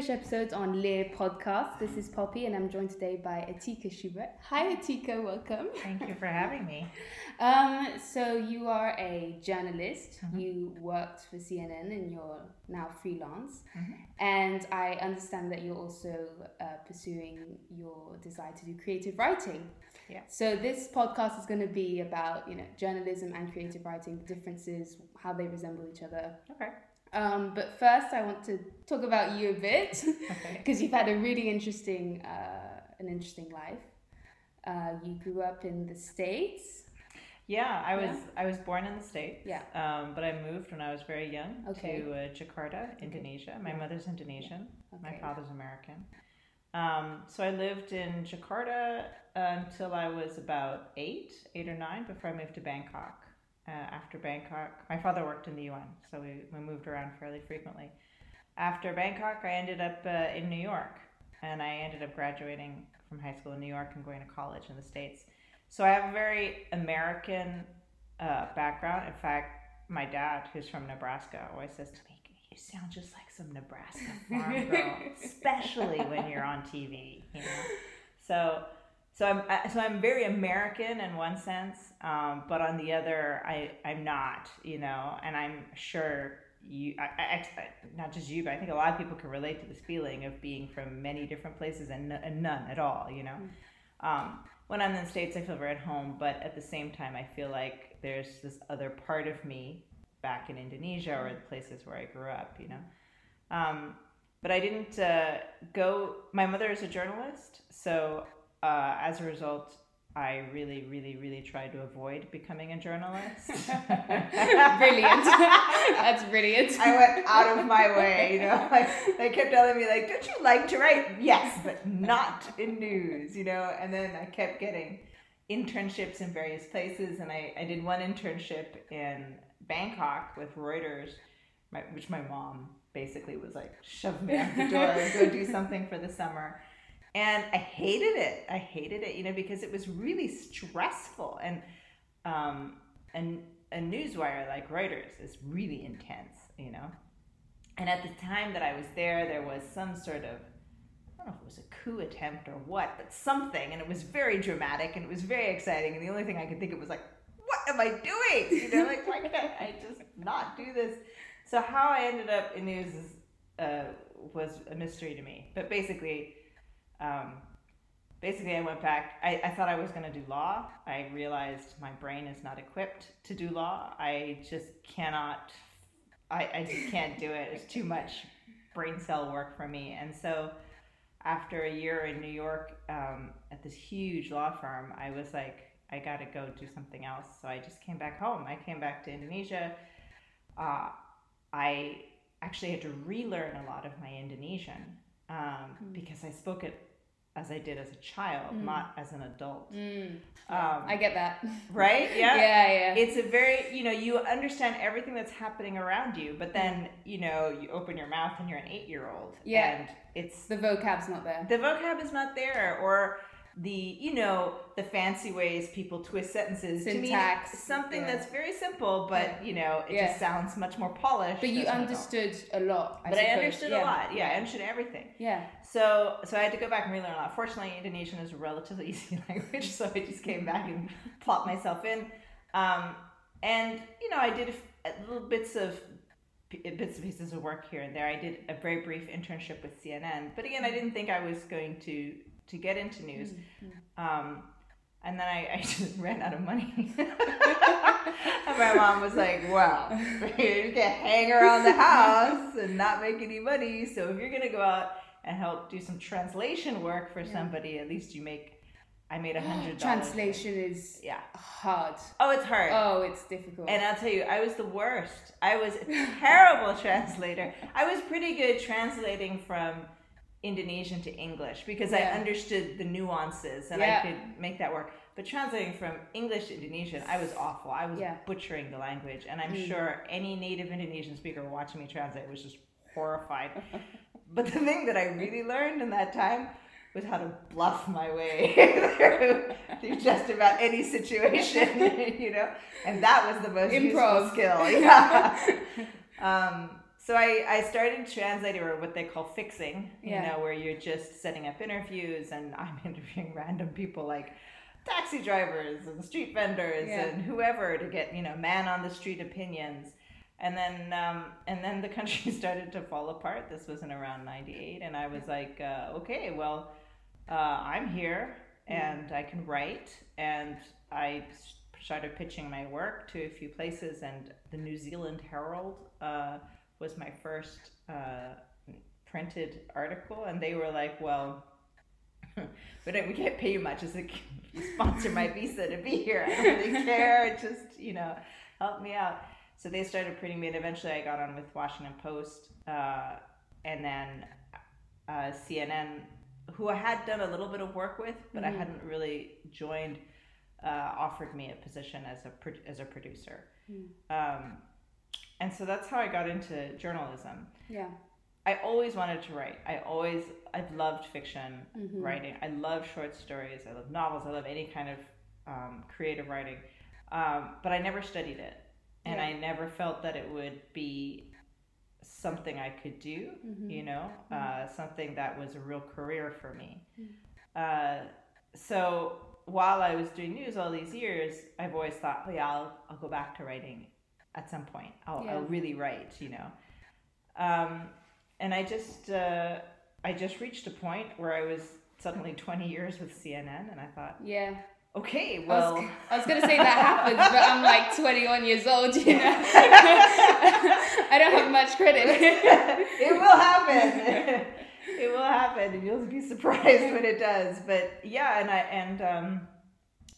Welcome to an English episode on Lear Podcast. This is Poppy, and I'm joined today by Atika Shubert. Hi, Atika. Welcome. Thank you for having me. Um, so you are a journalist. Mm-hmm. You worked for CNN, and you're now freelance. Mm-hmm. And I understand that you're also uh, pursuing your desire to do creative writing. Yeah. So this podcast is going to be about you know journalism and creative writing, the differences, how they resemble each other. Okay. Um, but first, I want to talk about you a bit because okay. you've had a really interesting, uh, an interesting life. Uh, you grew up in the states. Yeah, I was yeah. I was born in the states. Yeah. Um, but I moved when I was very young okay. to uh, Jakarta, Indonesia. My mother's Indonesian. Yeah. Okay. My father's American. Um, so I lived in Jakarta until I was about eight, eight or nine, before I moved to Bangkok uh, after Bangkok. My father worked in the UN, so we, we moved around fairly frequently. After Bangkok, I ended up uh, in New York, and I ended up graduating from high school in New York and going to college in the States. So I have a very American uh, background. In fact, my dad, who's from Nebraska, always says to me, "You sound just like some Nebraska farm girl, especially when you're on TV." You know, so so I'm so I'm very American in one sense, um, but on the other, I I'm not, you know, and I'm sure you, I, I, not just you, but I think a lot of people can relate to this feeling of being from many different places and, and none at all, you know. Mm. Um, when I'm in the states, I feel very at home, but at the same time, I feel like there's this other part of me back in Indonesia or the places where I grew up, you know. Um, but I didn't uh, go. My mother is a journalist, so uh, as a result, I really, really, really tried to avoid becoming a journalist. brilliant. That's brilliant. I went out of my way, you know. Like they kept telling me, like, "Don't you like to write?" Yes, but not in news, you know. And then I kept getting internships in various places, and I, I did one internship in Bangkok with Reuters, my, which my mom basically was like, "Shove me out the door, go do something for the summer." And I hated it. I hated it, you know, because it was really stressful. And um, and a newswire like Reuters is really intense, you know. And at the time that I was there, there was some sort of I don't know if it was a coup attempt or what, but something, and it was very dramatic and it was very exciting. And the only thing I could think of was like, what am I doing? You know, like why can't I just not do this? So how I ended up in news is, uh, was a mystery to me. But basically, um, basically, I went back. I, I thought I was going to do law. I realized my brain is not equipped to do law. I just cannot, I, I just can't do it. It's too much brain cell work for me. And so, after a year in New York um, at this huge law firm, I was like, I got to go do something else. So I just came back home. I came back to Indonesia. Uh, I actually had to relearn a lot of my Indonesian um, mm. because I spoke it as I did as a child, mm. not as an adult. Mm. Um, I get that. Right? Yeah. yeah, yeah. It's a very, you know, you understand everything that's happening around you, but then, you know, you open your mouth and you're an eight year old. Yeah. And it's. The vocab's not there. The vocab is not there. Or the you know the fancy ways people twist sentences syntax to me, something yeah. that's very simple but you know it yeah. just sounds much more polished but you understood a lot I but suppose. i understood a lot. Yeah i understood everything. Yeah. So so i had to go back and relearn a lot. Fortunately indonesian is a relatively easy language so i just came back and plopped myself in. Um, and you know i did little bits of bits and pieces of work here and there. I did a very brief internship with CNN, but again, I didn't think I was going to to get into news. Mm-hmm. Um, and then I, I just ran out of money. and my mom was like, well, you can't hang around the house and not make any money. So if you're going to go out and help do some translation work for yeah. somebody, at least you make. I made a hundred dollars. Translation is yeah hard. Oh, it's hard. Oh, it's difficult. And I'll tell you, I was the worst. I was a terrible translator. I was pretty good translating from Indonesian to English because yeah. I understood the nuances and yeah. I could make that work. But translating from English to Indonesian, I was awful. I was yeah. butchering the language, and I'm mm. sure any native Indonesian speaker watching me translate was just horrified. but the thing that I really learned in that time was how to bluff my way through, through just about any situation, you know. And that was the most Improv. useful skill. Yeah. um, so I, I started translating or what they call fixing, you Yeah. know, where you're just setting up interviews and I'm interviewing random people like taxi drivers and street vendors Yeah. and whoever to get, you know, man on the street opinions. And then um, and then the country started to fall apart. This was in around 98 and I was like, uh, okay, well, uh, I'm here and I can write and I started pitching my work to a few places and the New Zealand Herald uh, was my first uh, printed article and they were like well we don't we can't pay you much as a you sponsor my visa to be here I don't really care just you know help me out so they started printing me and eventually I got on with Washington Post uh, and then uh, CNN who I had done a little bit of work with but I Mhm. hadn't really joined uh, offered me a position as a pro- as a producer Mm. um, and so that's how I got into journalism. Yeah. I always wanted to write. I always, I've loved fiction Mhm. writing. I love short stories. I love novels. I love any kind of um, creative writing. Um, but I never studied it. And Yeah. I never felt that it would be something I could do, Mhm. you know, uh, something that was a real career for me. Mm. Uh, so while I was doing news all these years, I've always thought, oh yeah, I'll, I'll go back to writing at some point. I'll, Yeah. I'll really write, you know. Um, and I just, uh, I just reached a point where I was suddenly 20 years with CNN, and I thought, Yeah. okay, I was, well, I was gonna say that happens, but I'm like 21 years old, you know. I don't have much credit. it will happen. it will happen, and you'll be surprised when it does. But yeah, and I and um,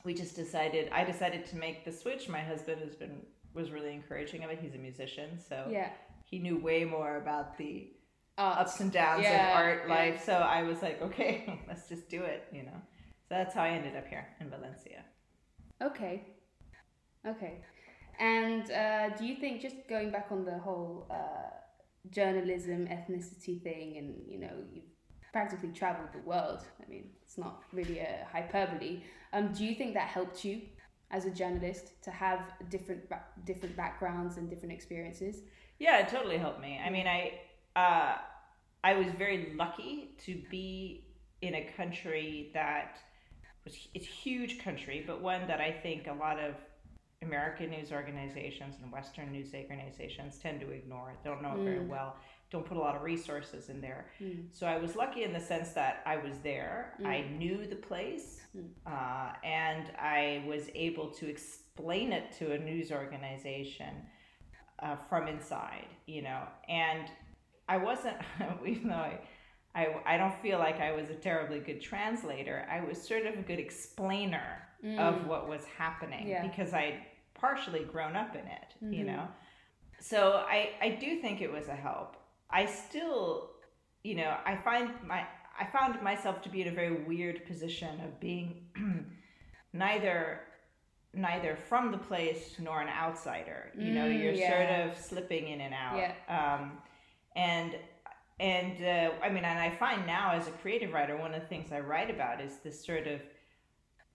we just decided. I decided to make the switch. My husband has been was really encouraging of it. He's a musician, so yeah. he knew way more about the Art. ups and downs Yeah, of art yeah. life. So I was like, okay, let's just do it. You know. So that's how I ended up here in Valencia. Okay. Okay. And uh, do you think just going back on the whole uh, journalism ethnicity thing, and you know you've practically traveled the world. I mean, it's not really a hyperbole. Um, do you think that helped you as a journalist to have different different backgrounds and different experiences? Yeah, it totally helped me. I mean, I uh, I was very lucky to be in a country that was it's a huge country, but one that I think a lot of American news organizations and Western news organizations tend to ignore. Don't know it very Mm. well. Don't put a lot of resources in there. Mm. So I was lucky in the sense that I was there. Mm. I knew the place, Mm. uh, and I was able to explain it to a news organization uh, from inside. You know, and I wasn't, even though I, I, I don't feel like I was a terribly good translator. I was sort of a good explainer of Mm. what was happening Yeah. because I'd partially grown up in it, you Mhm. know. So I, I do think it was a help. I still, you know, I find my I found myself to be in a very weird position of being neither neither from the place nor an outsider. You know, Mm, you're yeah. sort of slipping in and out. Yeah. Um, and and uh, I mean, and I find now as a creative writer, one of the things I write about is this sort of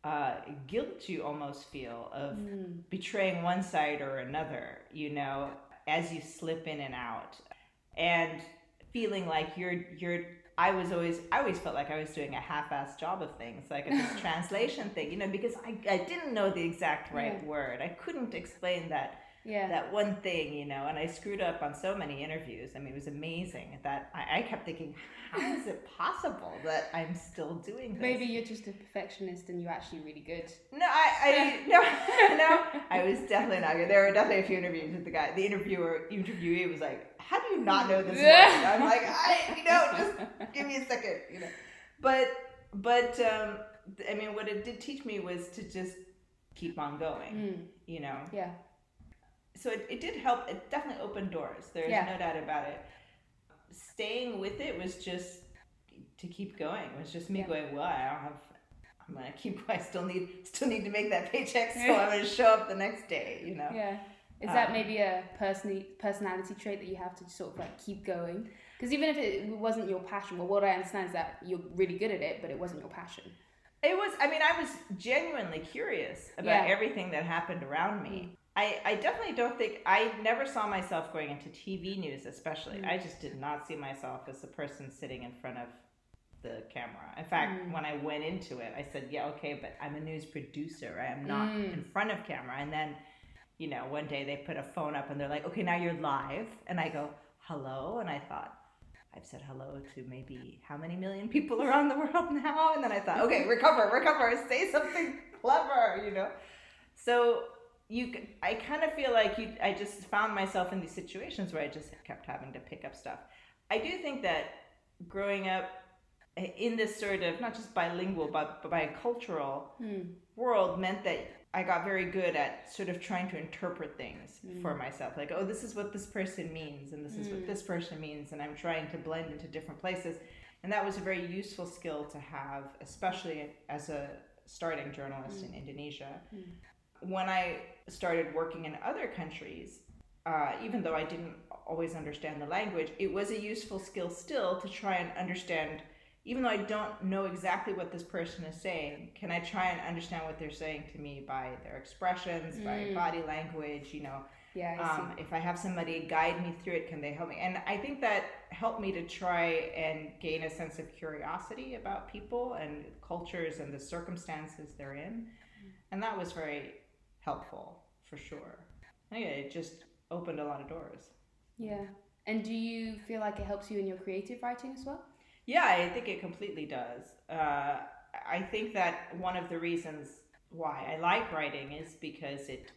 uh, guilt you almost feel of Mm. betraying one side or another, you know, as you slip in and out, and feeling like you're you're. I was always I always felt like I was doing a half-assed job of things, like this translation thing, you know, because I, I didn't know the exact right Yeah. word. I couldn't explain that Yeah. that one thing, you know, and I screwed up on so many interviews. I mean, it was amazing that I, I kept thinking, how is it possible that I'm still doing this? Maybe you're just a perfectionist and you're actually really good. No, I, I no, no, I was definitely not good. There were definitely a few interviews with the guy. The interviewer, interviewee was like, "How do you not know this word?" I'm like, "I, you know, just give me a second, you know." But, but, um, I mean, what it did teach me was to just keep on going, Mm. you know. Yeah. So it, it did help. It definitely opened doors. There's Yeah. no doubt about it. Staying with it was just to keep going. It was just me Yeah. going, well, I don't have. I'm gonna keep. I still need still need to make that paycheck, so I'm gonna show up the next day. You know. Yeah. Is that Um, maybe a personally personality trait that you have to sort of like keep going? Because even if it wasn't your passion, well, what I understand is that you're really good at it, but it wasn't your passion. It was. I mean, I was genuinely curious about Yeah. everything that happened around me. I, I definitely don't think I never saw myself going into TV news, especially. Mm. I just did not see myself as a person sitting in front of the camera. In fact, mm. when I went into it, I said, "Yeah, okay, but I'm a news producer. I am not mm. in front of camera." And then, you know, one day they put a phone up and they're like, "Okay, now you're live," and I go, "Hello," and I thought. I've said hello to maybe how many million people around the world now? And then I thought, okay, recover, recover, say something clever, you know? So you i kind of feel like you i just found myself in these situations where i just kept having to pick up stuff i do think that growing up in this sort of not just bilingual but, but bicultural mm. world meant that i got very good at sort of trying to interpret things mm. for myself like oh this is what this person means and this is mm. what hmm. this person means and i'm trying to blend into different places and that was a very useful skill to have especially as a starting journalist in hmm. indonesia hmm when I started working in other countries, uh, even though I didn't always understand the language, it was a useful skill still to try and understand. Even though I don't know exactly what this person is saying, can I try and understand what they're saying to me by their expressions, mm. by body language? You know, yeah. I um, if I have somebody guide me through it, can they help me? And I think that helped me to try and gain a sense of curiosity about people and cultures and the circumstances they're in, mm. and that was very helpful for sure. Yeah, it just opened a lot of doors. Yeah. And do you feel like it helps you in your creative writing as well? Yeah, I think it completely does. Uh, I think that one of the reasons why I like writing is because it,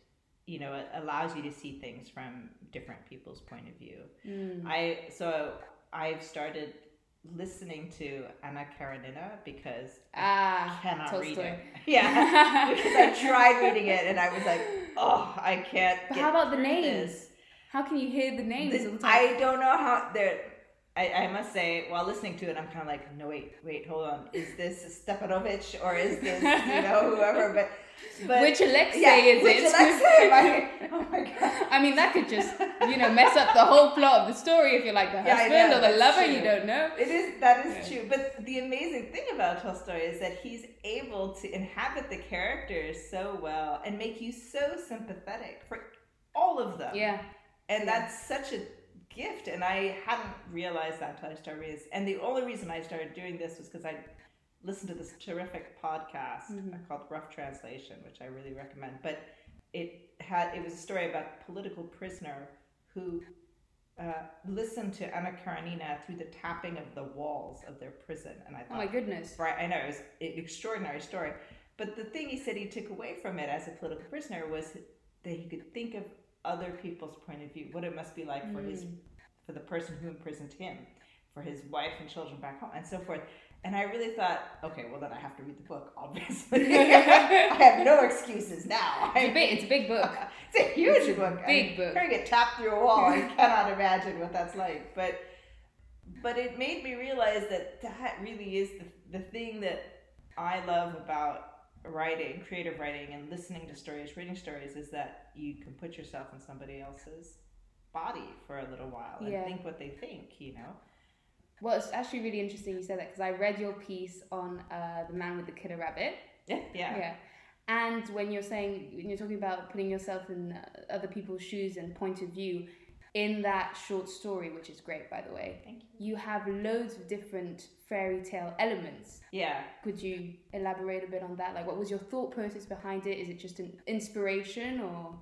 you know, it allows you to see things from different people's point of view. Mm. I so I've started listening to Anna Karenina because ah, I cannot Tolstoy. read it. Yeah, because I tried reading it and I was like, oh, I can't. But how about the names? This. How can you hear the names? The, I don't know how they're. I, I must say, while listening to it, I'm kind of like, no, wait, wait, hold on. Is this Stepanovich or is this, you know, whoever? But but, which Alexei yeah, is which it? Alexei, oh my god! I mean, that could just you know mess up the whole plot of the story if you're like the husband yeah, know, or the lover. True. You don't know. It is that is yeah. true. But the amazing thing about Tolstoy is that he's able to inhabit the characters so well and make you so sympathetic for all of them. Yeah. And that's such a gift, and I hadn't realized that until I started reading this. And the only reason I started doing this was because I listened to this terrific podcast mm-hmm. called Rough Translation, which I really recommend. But it had it was a story about a political prisoner who uh, listened to Anna Karenina through the tapping of the walls of their prison, and I thought, oh my goodness, right? I know it was an extraordinary story. But the thing he said he took away from it as a political prisoner was that he could think of other people's point of view, what it must be like for mm. his for the person who imprisoned him, for his wife and children back home, and so forth. And I really thought, okay, well then I have to read the book, obviously. I have no excuses now. It's a big, it's a big book. it's a huge it's book. Big I mean, book. Trying to get tapped through a wall, I cannot imagine what that's like. But but it made me realize that that really is the, the thing that I love about writing, creative writing, and listening to stories, reading stories, is that you can put yourself in somebody else's body for a little while and yeah. think what they think, you know? Well, it's actually really interesting you said that because I read your piece on uh, the man with the killer rabbit. Yeah. Yeah. Yeah. And when you're saying when you're talking about putting yourself in uh, other people's shoes and point of view, in that short story, which is great by the way, Thank you. you have loads of different fairy tale elements. Yeah. Could you elaborate a bit on that? Like, what was your thought process behind it? Is it just an inspiration or?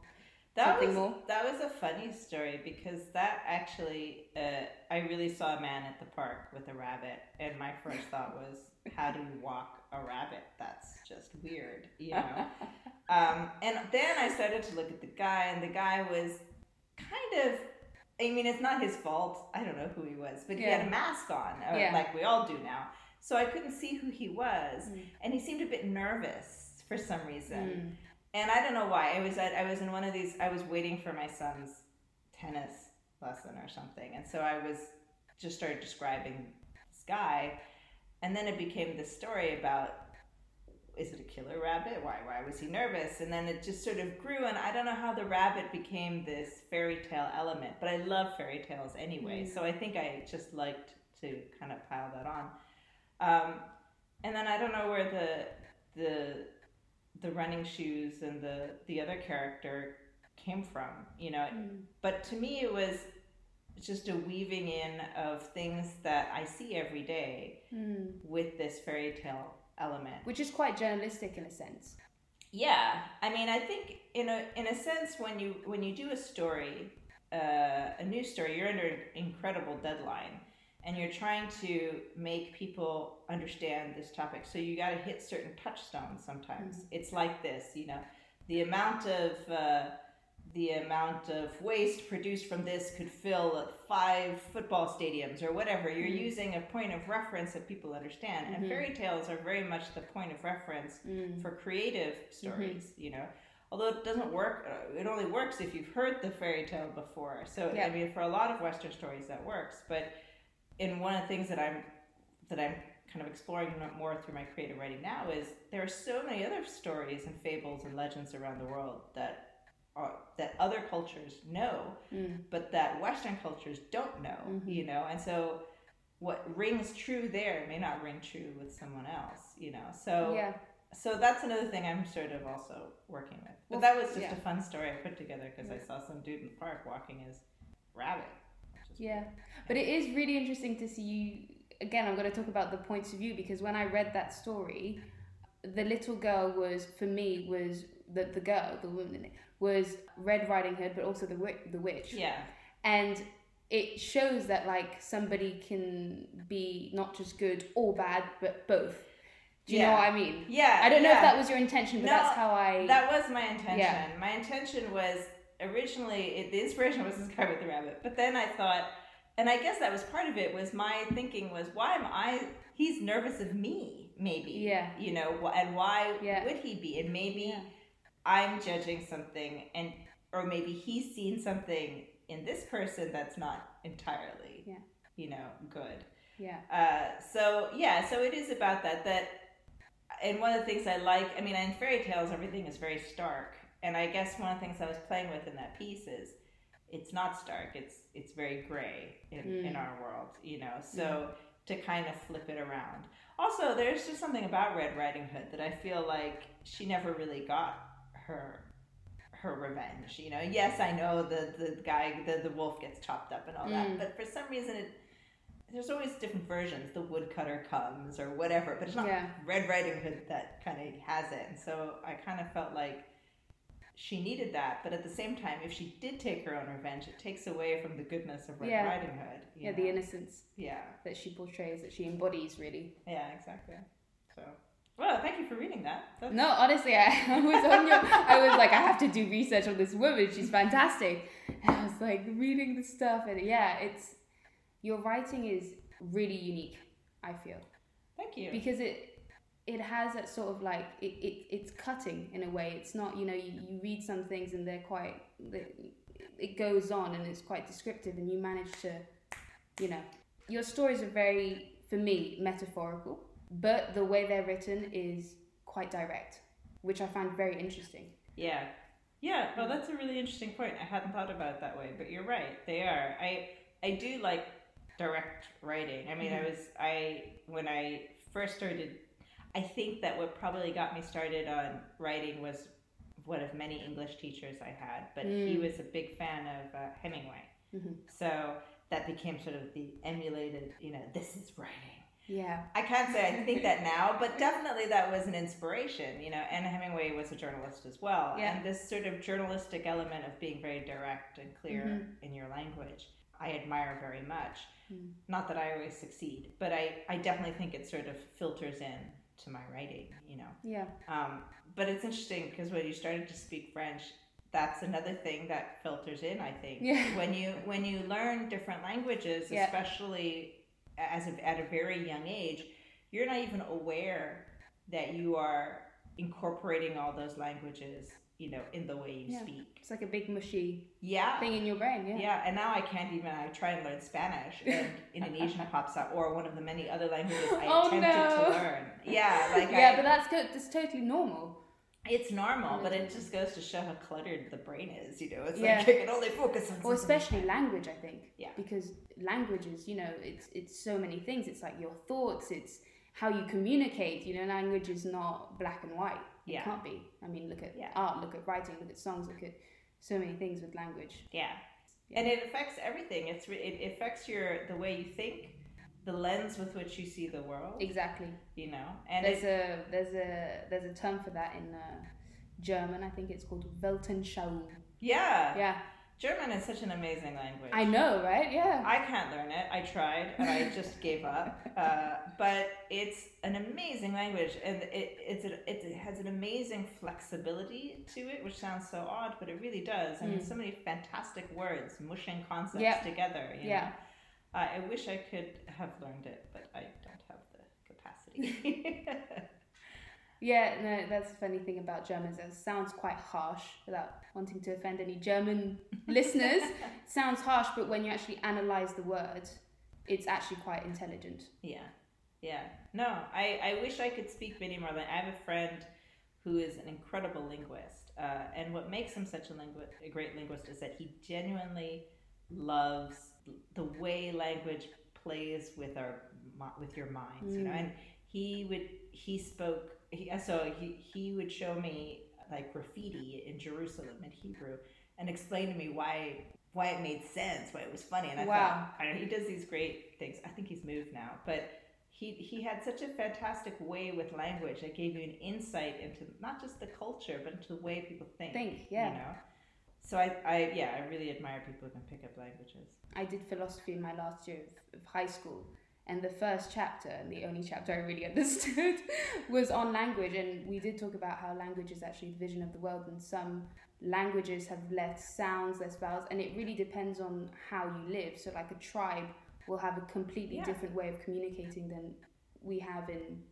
That something was, more? That was a funny story because that actually, uh, I really saw a man at the park with a rabbit, and my first thought was, how do you walk a rabbit? That's just weird, you know. um, and then I started to look at the guy, and the guy was kind of. I mean, it's not his fault. I don't know who he was, but he had a mask on, uh, yeah. like we all do now. So I couldn't see who he was, mm. and he seemed a bit nervous for some reason. Mm and I don't know why. I was at, I was in one of these. I was waiting for my son's tennis lesson or something, and so I was just started describing this guy, and then it became this story about is it a killer rabbit? Why why was he nervous? And then it just sort of grew, and I don't know how the rabbit became this fairy tale element, but I love fairy tales anyway, mm. so I think I just liked to kind of pile that on. Um, and then I don't know where the the the running shoes and the the other character came from, you know. Mm. But to me, it was just a weaving in of things that I see every day Mm. with this fairy tale element. Which is quite journalistic in a sense. Yeah, I mean, I think in a in a sense, when you when you do a story, uh, a news story, you're under an incredible deadline, and you're trying to make people understand this topic. So you got to hit certain touchstones. Sometimes it's like this, you know, the amount of uh, the amount of waste produced from this could fill five football stadiums or whatever. You're Mhm. using a point of reference that people understand, and Mhm. fairy tales are very much the point of reference Mm. for creative stories, you know. Although it doesn't work, uh, it only works if you've heard the fairy tale before. So Yeah. I mean, for a lot of Western stories, that works. But in one of the things that I'm that I'm kind of exploring more through my creative writing now is there are so many other stories and fables and legends around the world that are that other cultures know, Mm. but that Western cultures don't know, Mhm. you know. And so what rings true there may not ring true with someone else, you know. So yeah. so that's another thing I'm sort of also working with. But Well, that was just yeah. a fun story I put together because I saw some dude in the park walking his rabbit. Yeah, but it is really interesting to see you. Again, I'm going to talk about the points of view because when I read that story, the little girl was for me was the the girl, the woman was Red Riding Hood, but also the the witch, Yeah, and it shows that like somebody can be not just good or bad, but both. Do you know what I mean? yeah. I don't know yeah. if that was your intention, but No, that's how I. That was my intention. Yeah. My intention was originally it, the inspiration was this guy with the rabbit, but then I thought, and I guess that was part of it. Was my thinking was why am I? He's nervous of me, maybe. Yeah. You know, and why Yeah. would he be? And maybe Yeah. I'm judging something, and or maybe he's seen something in this person that's not entirely, Yeah. you know, good. yeah. Uh, so yeah, so it is about that. That, and one of the things I like, I mean, in fairy tales, everything is very stark, and I guess one of the things I was playing with in that piece is, it's not stark. It's it's very gray in, in Mm. our world, you know. So to kind of flip it around. Also, there's just something about Red Riding Hood that I feel like she never really got her her revenge. You know, yes, I know the the guy, the the wolf gets chopped up and all that, Mm. but for some reason it there's always different versions. The woodcutter comes or whatever, but it's not Yeah. Red Riding Hood that kind of has it. And so I kind of felt like she needed that, but at the same time, if she did take her own revenge, it takes away from the goodness of Red Yeah. Riding Hood. Yeah, know? the innocence yeah, that she portrays, that she embodies, really. yeah, exactly. So, well, thank you for reading that. That's, No, honestly, I, I was on your. I was like, I have to do research on this woman. She's fantastic. And I was like reading the stuff, and yeah, it's your writing is really unique. I feel thank you. because it it has that sort of like it, it it's cutting in a way. It's not you know you, you read some things and they're quite they- it goes on and it's quite descriptive, and you manage to you know your stories are very for me metaphorical, but the way they're written is quite direct, which I find very interesting. Yeah. Yeah, well that's a really interesting point. I hadn't thought about it that way, but you're right. They are. I I do like direct writing. I mean, I Mhm. was I when I first started I think that what probably got me started on writing was one of many English teachers I had, but he Mm. was a big fan of uh, Hemingway. Mhm. So that became sort of the emulated, you know, this is writing. Yeah, I can't say I think that now, but definitely that was an inspiration, you know. And Hemingway was a journalist as well, Yeah. and this sort of journalistic element of being very direct and clear Mhm. in your language, I admire very much. Mm. Not that I always succeed, but I, I definitely think it sort of filters in to my writing, you know. yeah, Um, but it's interesting because when you started to speak French, that's another thing that filters in. I think Yeah. when you when you learn different languages, Yeah. especially as a, at a very young age, you're not even aware that you are incorporating all those languages, you know, in the way you Yeah. speak. it's like a big mushy Yeah. thing in your brain. Yeah, Yeah, and now I can't even. I try and learn Spanish, and Indonesian pops up, or one of the many other languages I Oh, attempted no. to learn. Yeah, like yeah, I, but that's good. That's totally normal. it's normal, but it just goes to show how cluttered the brain is. You know, it's Yeah. like you can only focus on. Or especially language, I think. Yeah. Because languages, you know, it's it's so many things. It's like your thoughts. It's how you communicate. You know, language is not black and white. It Yeah. can't be. I mean, look at Yeah. art. Look at writing. Look at songs. Look at so many things with language. Yeah. Yeah. And it affects everything. It's it affects your the way you think, the lens with which you see the world. Exactly. You know, and There's it, a there's a there's a term for that in uh, German. I think it's called Weltanschauung. yeah, Yeah, German is such an amazing language. I know, right? Yeah. I can't learn it. I tried and I just gave up. Uh, but it's an amazing language, and it it's a, it has an amazing flexibility to it, which sounds so odd, but it really does. I mean, Mm. so many fantastic words, mushing concepts Yeah. together. You Yeah. Uh, I wish I could have learned it, but I don't have the capacity. Yeah, no, that's the funny thing about Germans. It sounds quite harsh without wanting to offend any German listeners. It sounds harsh, but when you actually analyze the word, it's actually quite intelligent. Yeah, yeah. No, I, I wish I could speak many more. Like I have a friend who is an incredible linguist, uh, and what makes him such a, lingu- a great linguist is that he genuinely loves the way language plays with our with your minds. You know, Mm. and he would he spoke. He, so he he would show me like graffiti in Jerusalem in Hebrew and explain to me why why it made sense, why it was funny. And I Wow. thought, I know, he does these great things. I think he's moved now, but he he had such a fantastic way with language that gave you an insight into not just the culture, but into the way people think. Think, yeah. You know. So I, I yeah, I really admire people who can pick up languages. I did philosophy in my last year of, of high school, and the first chapter, and the only chapter I really understood, was on language. And we did talk about how language is actually the vision of the world, and some languages have less sounds, less vowels, and it really depends on how you live. So, like a tribe will have a completely Yeah. different way of communicating than we have in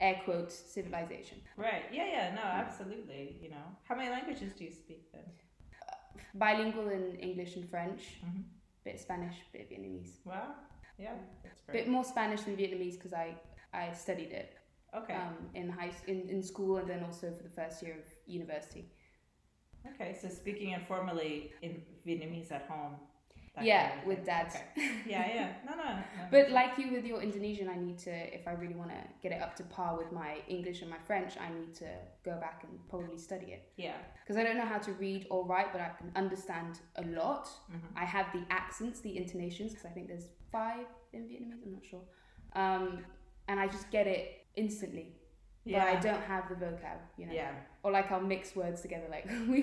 air quotes civilization. Right. Yeah. Yeah. No. Absolutely. You know, how many languages do you speak then? Bilingual in English and French, Mhm. bit of Spanish, bit of Vietnamese. Wow. Yeah. Great. Bit more Spanish than Vietnamese because I, I studied it. Okay. um, in high in, in school and then also for the first year of university. okay. So speaking informally in Vietnamese at home. Yeah, kind of with dad. Okay. Yeah. Yeah. No. No. no. But like you with your Indonesian, I need to if I really want to get it up to par with my English and my French, I need to go back and probably study it Yeah. because I don't know how to read or write, but I can understand a lot. Mhm. I have the accents, the intonations because I think there's five in Vietnamese. I'm not sure, um, and I just get it instantly. Yeah. But I don't have the vocab, you know. Yeah. or like I'll mix words together. Like we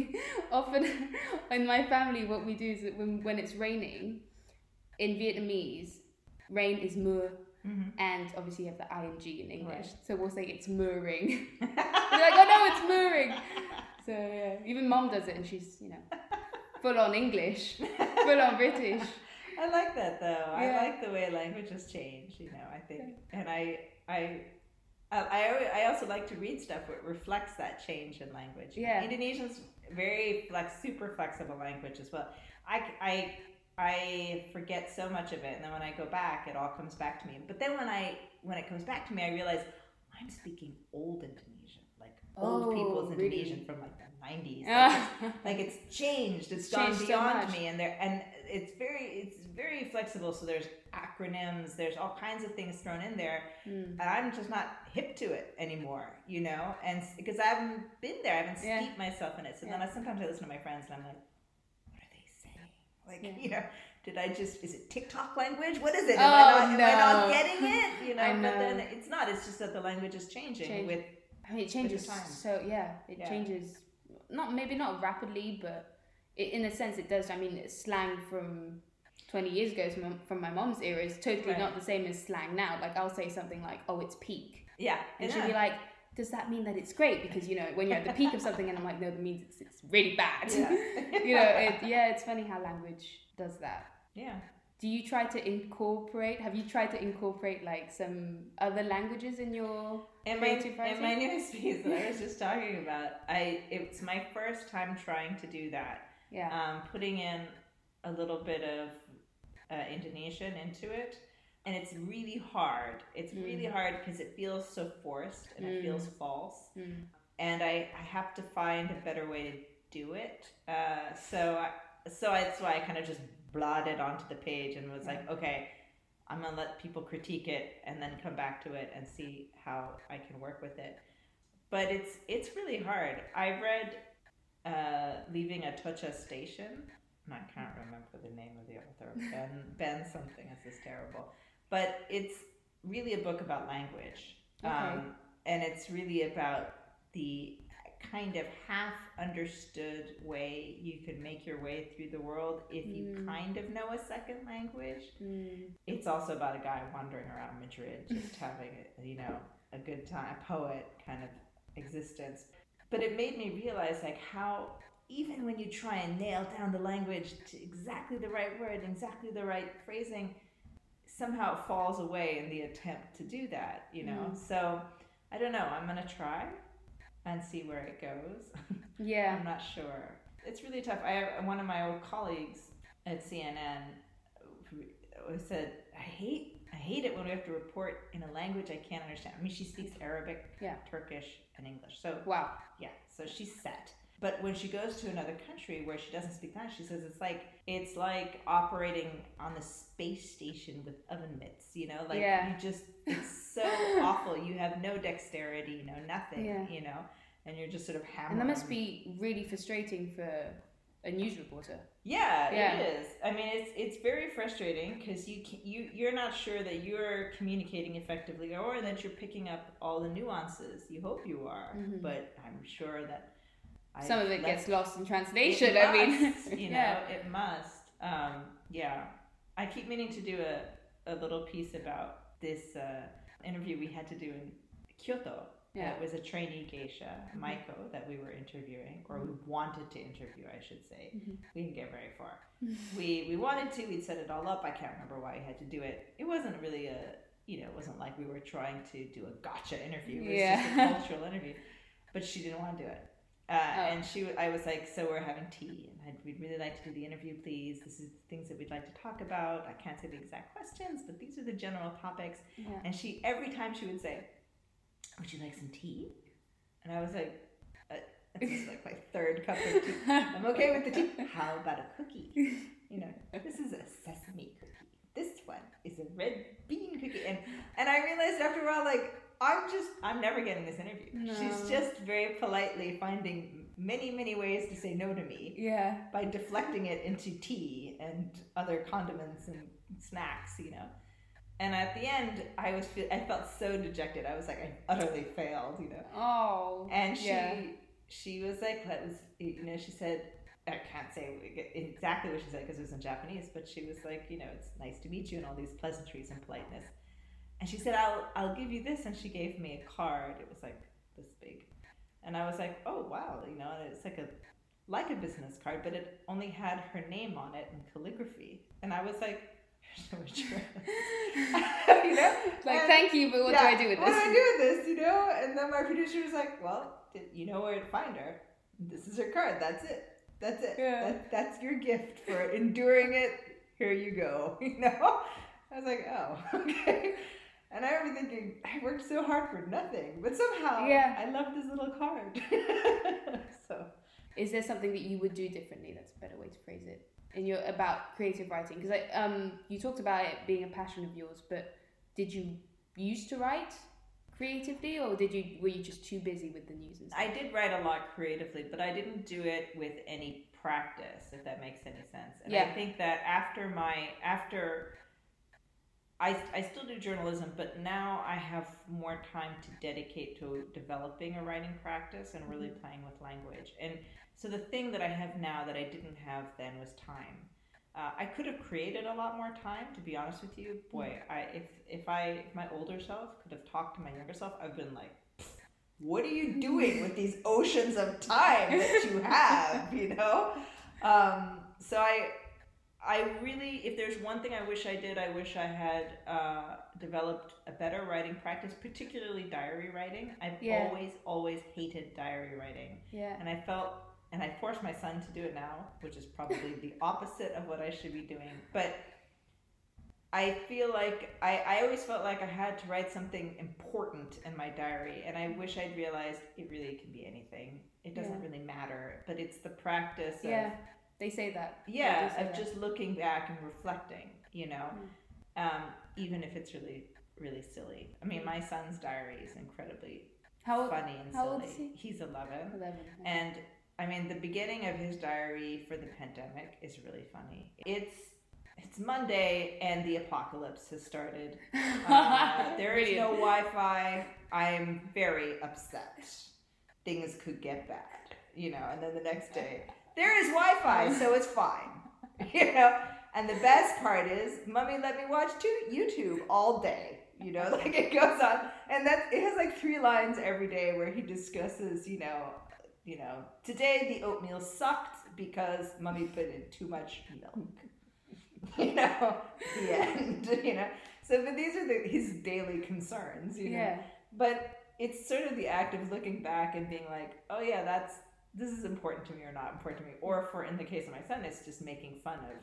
often in my family, what we do is that when when it's raining in Vietnamese, rain is mưa, Mhm. and obviously you have the ing in English, Right. so we'll say it's mooring. We're like, oh no, it's mooring. So yeah, even mom does it, and she's you know full on English, full on British. I like that though. I like the way languages change. You know, I think, and I, I, I, I I also like to read stuff that reflects that change in language. Yeah. Indonesian's very flex, super flexible language as well. I, I, I forget so much of it, and then when I go back, it all comes back to me. But then when I, when it comes back to me, I realize I'm speaking old Indonesian, like old Oh, people's really? Indonesian from like the nineties. Ah. like it's changed it's It's gone changed beyond much. me and there and it's very it's very flexible so there's acronyms there's all kinds of things thrown in there Mm. and i'm just not hip to it anymore you know and because i haven't been there i haven't Yeah. steeped myself in it so then I, sometimes i listen to my friends and i'm like what are they saying like Yeah. you know did i just is it tiktok language what is it Oh, am, I, not, am I not getting it you know, I but then it's not it's just that the language is changing Change. with I mean, it changes time. so yeah, it Yeah. changes not maybe not rapidly, but it, in a sense it does. I mean, slang from twenty years ago from, from my mom's era is totally Right. not the same as slang now. Like I'll say something like, "Oh, it's peak," yeah and yeah. she'll be like, "Does that mean that it's great?" Because you know, when you're at the peak of something, and I'm like, "No, that means it's, it's really bad." Yeah. you know, it, yeah, it's funny how language does that. yeah Do you try to incorporate? Have you tried to incorporate like some other languages in your In my, in my newest piece that I was just talking about, I it's my first time trying to do that. Yeah? Um, putting in a little bit of uh, Indonesian into it, and it's really hard. It's really Mm. hard because it feels so forced and it Mm. feels false. Mm. And I, I have to find a better way to do it. Uh, so I, so that's why I kind of just blotted onto the page and was like, okay, I'm gonna let people critique it and then come back to it and see how I can work with it. But it's it's really hard. I read uh, leaving Atocha station. I can't remember the name of the author. Ben Ben something. This is terrible, but it's really a book about language, Okay. um, and it's really about the kind of half understood way you can make your way through the world if you Mm. kind of know a second language. Mm. It's also about a guy wandering around Madrid, just having, a, you know, a good time, a poet kind of existence. But it made me realize, like, how even when you try and nail down the language to exactly the right word, exactly the right phrasing, somehow it falls away in the attempt to do that, you know? Mm. So I don't know. I'm going to try and see where it goes. Yeah. I'm not sure. It's really tough. I have one of my old colleagues at CNN said, "I hate, hate it when we have to report in a language I can't understand." I mean, she speaks Arabic, Yeah. Turkish, and English. So Wow. yeah, so she's set. But when she goes to another country where she doesn't speak that, she says it's like it's like operating on the space station with oven mitts. You know, like Yeah. you just it's so awful. You have no dexterity, no nothing. Yeah. You know, and you're just sort of hammering. And that must be really frustrating for a news reporter. Yeah, Yeah. it is. I mean, it's it's very frustrating because you you you're not sure that you're communicating effectively or that you're picking up all the nuances. You hope you are, Mhm. but I'm sure that I Some of it gets lost in translation. It I mean, you know, yeah. it must. Um, yeah, I keep meaning to do a a little piece about this uh, interview we had to do in Kyoto. Yeah. It was a trainee geisha, Maiko, that we were interviewing, or we wanted to interview, I should say. Mhm. We didn't get very far. we we wanted to. We'd set it all up. I can't remember why we had to do it. It wasn't really a you know, it wasn't like we were trying to do a gotcha interview. It was just a cultural interview. But she didn't want to do it. Uh, Oh. And she, I was like, so we're having tea, and I'd, we'd really like to do the interview, please. This is things that we'd like to talk about. I can't say the exact questions, but these are the general topics. Yeah. And she, every time she would say, "Would you like some tea?" And I was like, uh, "This is like my third cup of tea. I'm okay with the tea. How about a cookie? You know, this is a sesame cookie. This one is a red bean cookie." And and I realized after a while, like I'm just, I'm never getting this interview. She's just very politely finding many, many ways to say no to me Yeah. by deflecting it into tea and other condiments and snacks, you know. And at the end, I was feel, I felt so dejected. I was like, I utterly failed, you know. Oh. And she Yeah. she was like, that was you know, she said. I can't say exactly what she said because it was in Japanese, but she was like, you know, it's nice to meet you and all these pleasantries and politeness. And she said, I'll, I'll give you this. And she gave me a card. It was like this big. And I was like, oh, wow. You know, and it's like a, like a business card, but it only had her name on it in calligraphy. And I was like, so you know? Like, And- thank you, but what do I do with What do this? I do with this? You know? And then my producer was like, well, you know where to find her? This is her card. That's it. That's it. Yeah. That, that's your gift for enduring it. Here you go. You know? I was like, oh, okay. And I remember thinking, I worked so hard for nothing, but somehow Yeah. I love this little card. so Is there something that you would do differently? That's a better way to phrase it. In your about creative writing, because um, you talked about it being a passion of yours, but did you used to write creatively, or did you were you just too busy with the news and stuff? I did write a lot creatively, but I didn't do it with any practice, if that makes any sense. And I think that after my after I, I still do journalism, but now I have more time to dedicate to developing a writing practice and really playing with language. And so the thing that I have now that I didn't have then was time. Uh, I could have created a lot more time, to be honest with you. Boy, I if if I if my older self could have talked to my younger self, I've been like, what are you doing with these oceans of time that you have? You know. Um, so I I really, if there's one thing I wish I did, I wish I had uh, developed a better writing practice, particularly diary writing. I've Yeah. always, always hated diary writing. yeah. And I felt, and I forced my son to do it now, which is probably the opposite of what I should be doing. But I feel like I, I always felt like I had to write something important in my diary. And I wish I'd realized it really can be anything. It doesn't Yeah. really matter. But it's the practice of Yeah, they say that. Yeah say of that. just looking back and reflecting you know Mm. um, even if it's really really silly i mean my son's diary is incredibly how funny and how silly old is he? he's 11 Eleven. and I mean, the beginning of his diary for the pandemic is really funny. It's it's Monday and the apocalypse has started. Uh, there is no Wi-Fi. I'm very upset. Things could get bad, you know. And then the next day, there is Wi-Fi, so it's fine, you know. And the best part is, Mummy let me watch YouTube all day. You know, like it goes on, and that it has like three lines every day where he discusses, you know, you know, today the oatmeal sucked because Mummy put in too much milk. you know, the end. You know, so but these are the, his daily concerns. You know, Yeah. but it's sort of the act of looking back and being like, oh yeah, that's this is important to me or not important to me. Or for in the case of my son, it's just making fun of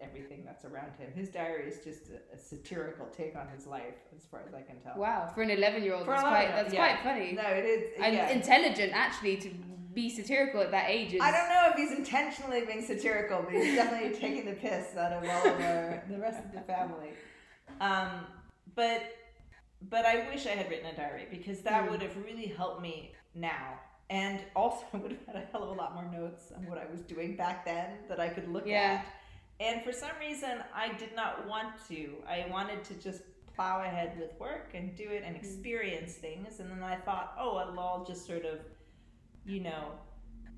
everything that's around him. His diary is just a, a satirical take on his life, as far as I can tell. Wow, for an 11 year old, that's, quite, that's yeah. quite funny. No, it is. And yeah. intelligent, actually, to be satirical at that age is. I don't know if he's intentionally being satirical, but he's definitely taking the piss out of all of our, the rest of the family. Um, but but I wish I had written a diary because that Mm. would have really helped me now. And also, I would have had a hell of a lot more notes on what I was doing back then that I could look Yeah. at. And for some reason, I did not want to. I wanted to just plow ahead with work and do it and Mm. experience things. And then I thought, oh, it'll all just sort of, you know,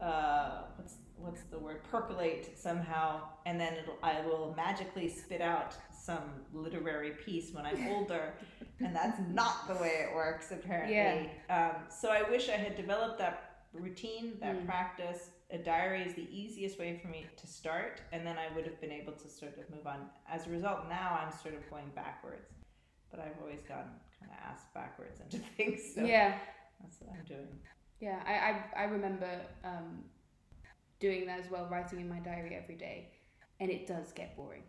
uh, what's what's the word? Percolate somehow, and then it'll I will magically spit out some literary piece when I'm older, and that's not the way it works apparently. Um, so I wish I had developed that routine, that Mm. practice. A diary is the easiest way for me to start, and then I would have been able to sort of move on. As a result, now I'm sort of going backwards, but I've always gone kind of ass backwards into things. So Yeah, that's what I'm doing. yeah. I, I, I remember um, doing that as well, writing in my diary every day. And it does get boring.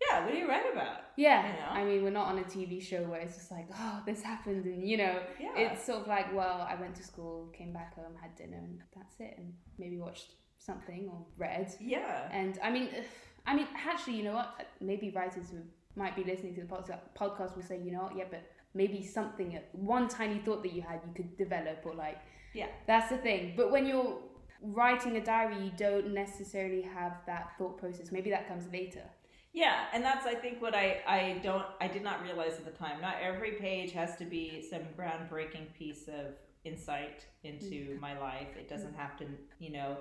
Yeah, what do you write about? Yeah. You know? I mean, we're not on a TV show where it's just like, oh, this happened. And, you know, Yeah. it's sort of like, well, I went to school, came back home, had dinner, and that's it. And maybe watched something or read. yeah. And I mean, I mean, actually, you know what? Maybe writers who might be listening to the podca- podcast will say, you know what? Yeah, but maybe something, uh, one tiny thought that you had, you could develop, or like, Yeah. that's the thing. But when you're writing a diary, you don't necessarily have that thought process. Maybe that comes later. Yeah, and that's I think what I I don't I did not realize at the time. Not every page has to be some groundbreaking piece of insight into my life. It doesn't have to, you know,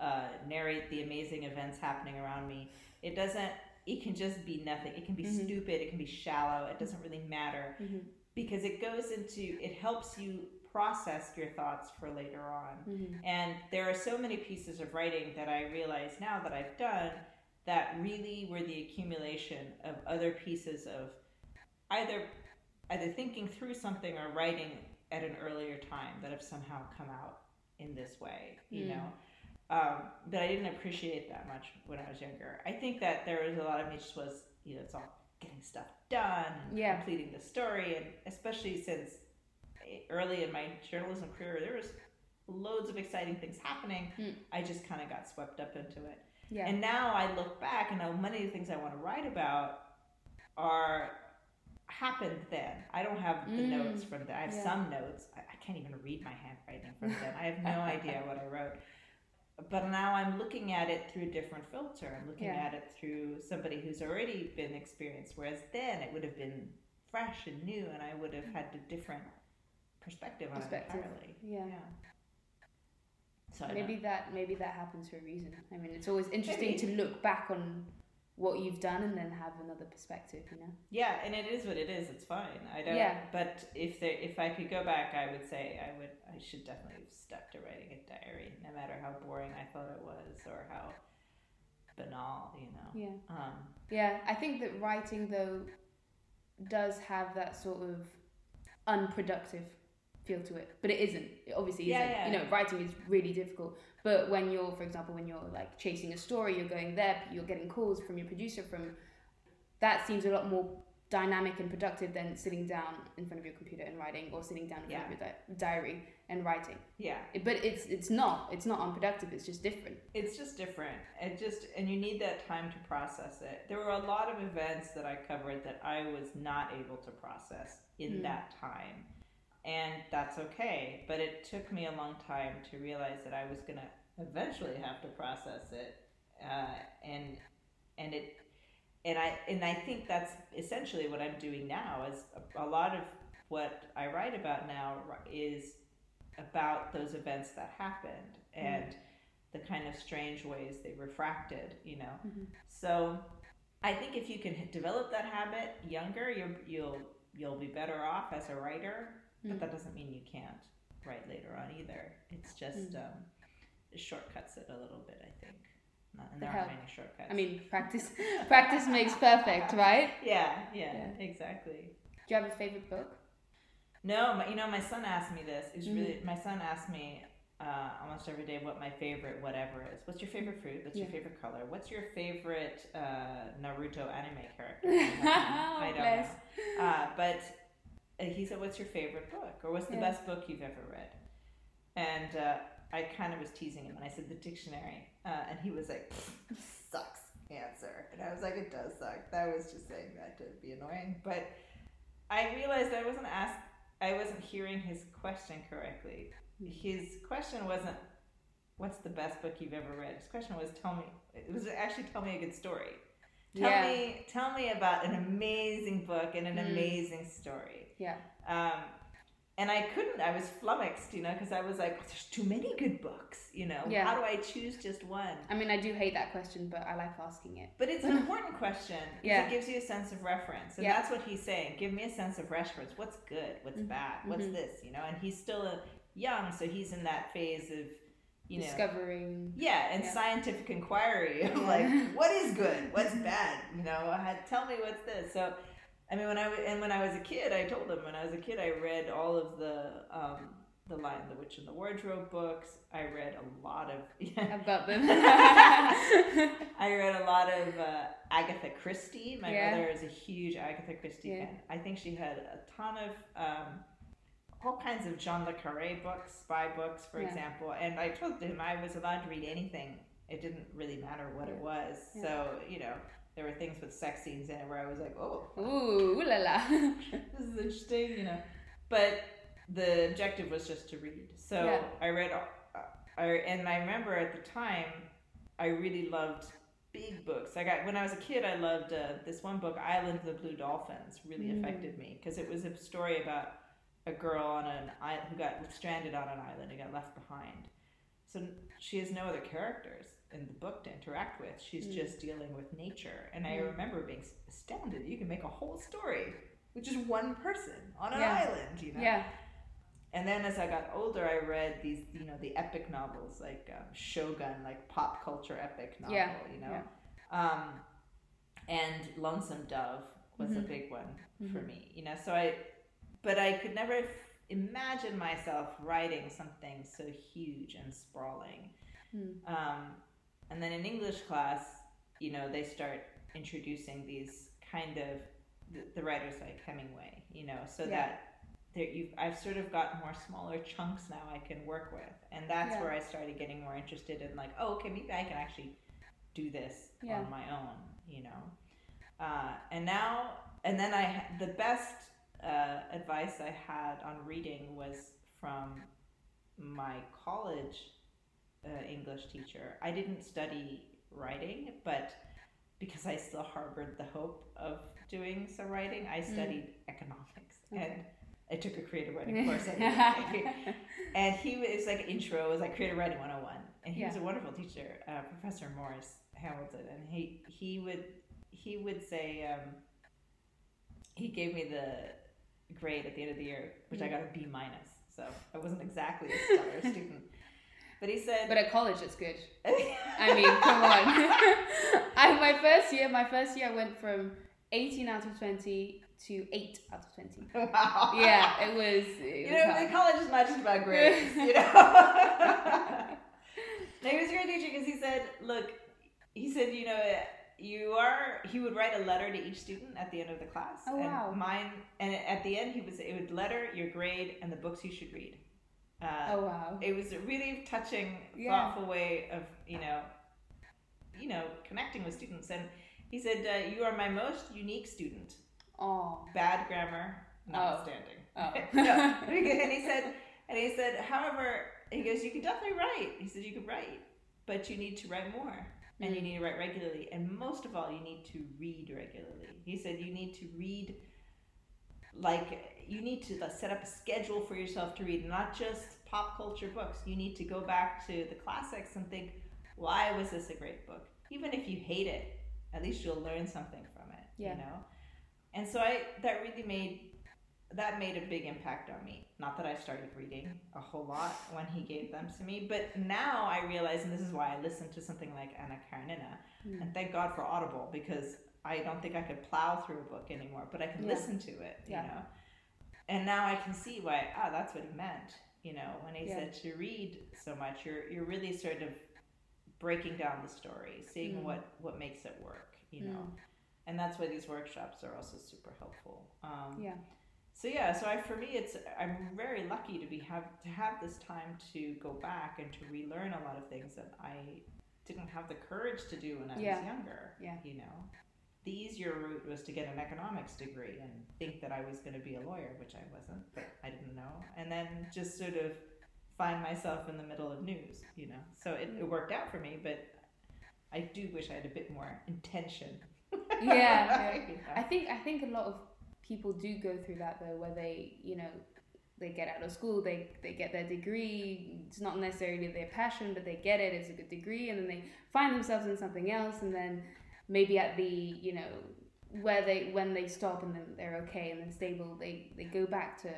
uh, narrate the amazing events happening around me. It doesn't. It can just be nothing. It can be Mhm. stupid. It can be shallow. It doesn't really matter Mm-hmm. because it goes into it helps you process your thoughts for later on. Mm-hmm. And there are so many pieces of writing that I realize now that I've done that really were the accumulation of other pieces of either either thinking through something or writing at an earlier time that have somehow come out in this way, you Mm. know. Um, that I didn't appreciate that much when I was younger. I think that there was a lot of me just was, you know, it's all getting stuff done and Yeah. completing the story, and especially since eh, early in my journalism career, there was loads of exciting things happening. Mm. I just kind of got swept up into it. Yeah. And now I look back and know many of the things I want to write about are happened then. I don't have the Mm. notes from that. I have Yeah. some notes. I, I can't even read my handwriting from then. I have no idea what I wrote. But now I'm looking at it through a different filter. I'm looking Yeah. at it through somebody who's already been experienced. Whereas then it would have been fresh and new, and I would have had a different perspective on Perspective. it entirely. Yeah. Yeah. So maybe that maybe that happens for a reason. I mean, it's always interesting Maybe. to look back on what you've done and then have another perspective. You know. Yeah, and it is what it is. It's fine. I don't. Yeah. But if there, if I could go back, I would say I would. I should definitely have stuck to writing a diary, no matter how boring I thought it was or how banal, you know. Yeah. Um, Yeah, I think that writing though does have that sort of unproductive feel to it, but it isn't. It obviously Yeah, isn't. yeah. You know, writing is really difficult. But when you're, for example, when you're like chasing a story, you're going there, you're getting calls from your producer. From that seems a lot more dynamic and productive than sitting down in front of your computer and writing, or sitting down in front of your di- diary and writing. yeah, It- But it's it's not. It's not unproductive. It's just different. it's just different. It just and you need that time to process it. There were a lot of events that I covered that I was not able to process in Mm. that time. And that's okay, but it took me a long time to realize that I was going to eventually have to process it, uh, and and it and I and I think that's essentially what I'm doing now. Is a, a lot of what I write about now is about those events that happened and mm. the kind of strange ways they refracted. You know, mm-hmm. so I think if you can develop that habit younger, you'll you'll you'll be better off as a writer. Mm. But that doesn't mean you can't write later on either. It's just mm. um, it shortcuts it a little bit, I think. Not, and there aren't many shortcuts. I mean, practice practice makes perfect, right? Yeah, yeah, yeah, exactly. Do you have a favorite book? No, my, you know, my son asked me this. It's mm-hmm. really my son asked me uh, almost every day what my favorite whatever is. What's your favorite fruit? What's yeah. your favorite color? What's your favorite uh, Naruto anime character? I don't know. Uh, but uh, he said, "What's your favorite book? Or what's the yeah. best book you've ever read?" And uh, I kind of was teasing him, and I said the dictionary, uh, and he was like, "Sucks." Answer, and I was like, "It does suck." That was just saying that to be annoying, but I realized I wasn't asked. I wasn't hearing his question correctly. His question wasn't, "What's the best book you've ever read?" His question was, "Tell me." It was actually, "Tell me a good story." Tell yeah. me, tell me about an amazing book and an mm. amazing story. Yeah. Um, and I couldn't. I was flummoxed, you know, because I was like, "There's too many good books, you know. Yeah. How do I choose just one?" I mean, I do hate that question, but I like asking it. But it's an important question. Yeah, it gives you a sense of reference, and yeah. that's what he's saying. Give me a sense of reference. What's good? What's mm-hmm. bad? What's mm-hmm. this? You know, and he's still a young, so he's in that phase of you know discovering yeah and yeah. scientific inquiry of like what is good what's bad you know tell me what's this so I mean, when I was, and when I was a kid, I told him when I was a kid, I read all of the um, the Lion, the Witch, and the Wardrobe books. I read a lot of yeah. about them. I read a lot of uh, Agatha Christie. My yeah. mother is a huge Agatha Christie yeah. fan. I think she had a ton of um, all kinds of John le Carre books, spy books, for yeah. example. And I told him I was allowed to read anything. It didn't really matter what it was. So you know there were things with sex scenes in it where I was like, oh, ooh, ooh la la, this is interesting, you know. But the objective was just to read. So yeah. I read, uh, I, and I remember at the time, I really loved big books. I got when I was a kid, I loved uh, this one book, Island of the Blue Dolphins. Really mm. affected me because it was a story about a girl on an island who got stranded on an island and got left behind. So she has no other characters in the book to interact with. She's mm. just dealing with nature. And mm. I remember being astounded you can make a whole story with just one person on an yeah. island, you know? Yeah. And then as I got older, I read these, you know, the epic novels like um, Shogun, like pop culture epic novel, yeah. you know? Yeah. Um, and Lonesome Dove was mm-hmm. a big one mm-hmm. for me, you know? So I, but I could never imagine myself writing something so huge and sprawling. Mm. Um, and then in English class, you know, they start introducing these kind of the, the writers like Hemingway, you know, so yeah. that there you I've sort of got more smaller chunks now I can work with, and that's yeah. where I started getting more interested in like, oh, okay, maybe I can actually do this yeah. on my own, you know. Uh, and now, and then I the best uh, advice I had on reading was from my college uh, English teacher. I didn't study writing, but because I still harbored the hope of doing some writing, I mm. studied mm. economics okay. and I took a creative writing course. and he was like intro, it was like creative writing 101. And he yeah. was a wonderful teacher, uh, Professor Morris Hamilton. And he, he would, he would say, um, he gave me the grade at the end of the year, which. I got a B minus. So I wasn't exactly a stellar student. But he said. But at college, it's good. I mean, come on. I, my first year, my first year, I went from 18 out of 20 to 8 out of 20. Wow. Yeah, it was. It you was know, hard. college is not just about grades, you know? no, he was a great teacher because he said, look, he said, you know, you are he would write a letter to each student at the end of the class oh, and wow. mine and at the end he was it would letter your grade and the books you should read uh, oh wow! It was a really touching, yeah. thoughtful way of you know, you know, connecting with students. And he said, uh, "You are my most unique student." Oh. Bad grammar, notwithstanding. Oh. oh. no. and he said, and he said, however, He goes, you can definitely write. He said, you could write, but you need to write more. And you Mm. need to write regularly. And most of all, you need to read regularly. He said, you need to read like you need to set up a schedule for yourself to read not just pop culture books you need to go back to the classics and think why was this a great book even if you hate it at least you'll learn something from it Yeah. you know and so i that really made that made a big impact on me not that i started reading a whole lot when he gave them to me but now i realize and this is why i listen to something like anna karenina Mm. and thank god for audible because i don't think i could plow through a book anymore but i can Yeah. listen to it you know and now i can see why ah that's what he meant you know when he Yeah. said to read so much you're you're really sort of breaking down the story seeing Mm. what what makes it work you know Mm. and that's why these workshops are also super helpful um, Yeah. So yeah so I, for me it's i'm very lucky to be have to have this time to go back and to relearn a lot of things that i didn't have the courage to do when i Yeah. was younger Yeah. you know the easier route was to get an economics degree and think that i was going to be a lawyer which i wasn't but i didn't know and then just sort of find myself in the middle of news you know so it, it worked out for me but i do wish i had a bit more intention Yeah, You know? I think I think a lot of people do go through that though, where they you know they get out of school, they they get their degree. It's not necessarily their passion, but they get it. It's a good degree, and then they find themselves in something else, and then maybe at the you know where they when they stop and then they're okay and then stable, they they go back to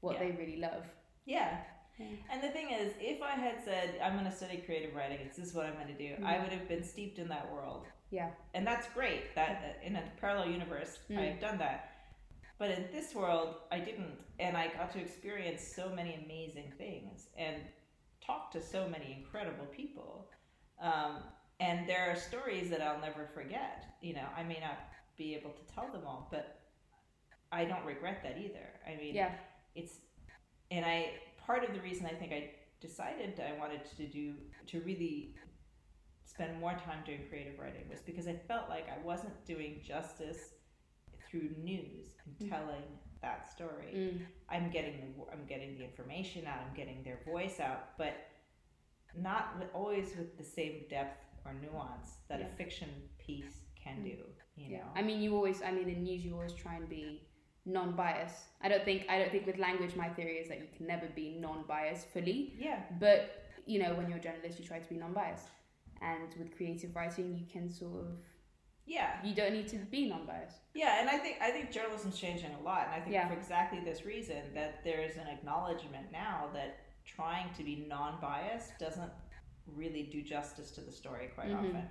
what Yeah. they really love. Yeah. Yeah. And the thing is, if I had said, I'm going to study creative writing, this is what I'm going to do, I Mhm. would have been steeped in that world. Yeah. And that's great. That in a parallel universe, Mm. I've done that. But in this world, I didn't. And I got to experience so many amazing things and talk to so many incredible people. Um, and there are stories that I'll never forget. You know, I may not be able to tell them all, but I don't regret that either. I mean, Yeah. it's and I part of the reason I think I decided I wanted to do to really spend more time doing creative writing was because I felt like I wasn't doing justice through news and Mm. telling that story. Mm. I'm getting the I'm getting the information out, I'm getting their voice out, but not with, always with the same depth or nuance that Yeah. a fiction piece can Mm. do. You Yeah. know, I mean, you always. I mean, in news, you always try and be non-biased. I don't think. I don't think with language, my theory is that you can never be non-biased fully. yeah, But you know, when you're a journalist, you try to be non-biased. And with creative writing, you can sort of. Yeah. You don't need to be non-biased. Yeah, and I think I think journalism's changing a lot, and I think Yeah. for exactly this reason that there is an acknowledgement now that trying to be non-biased doesn't really do justice to the story quite Mhm. often.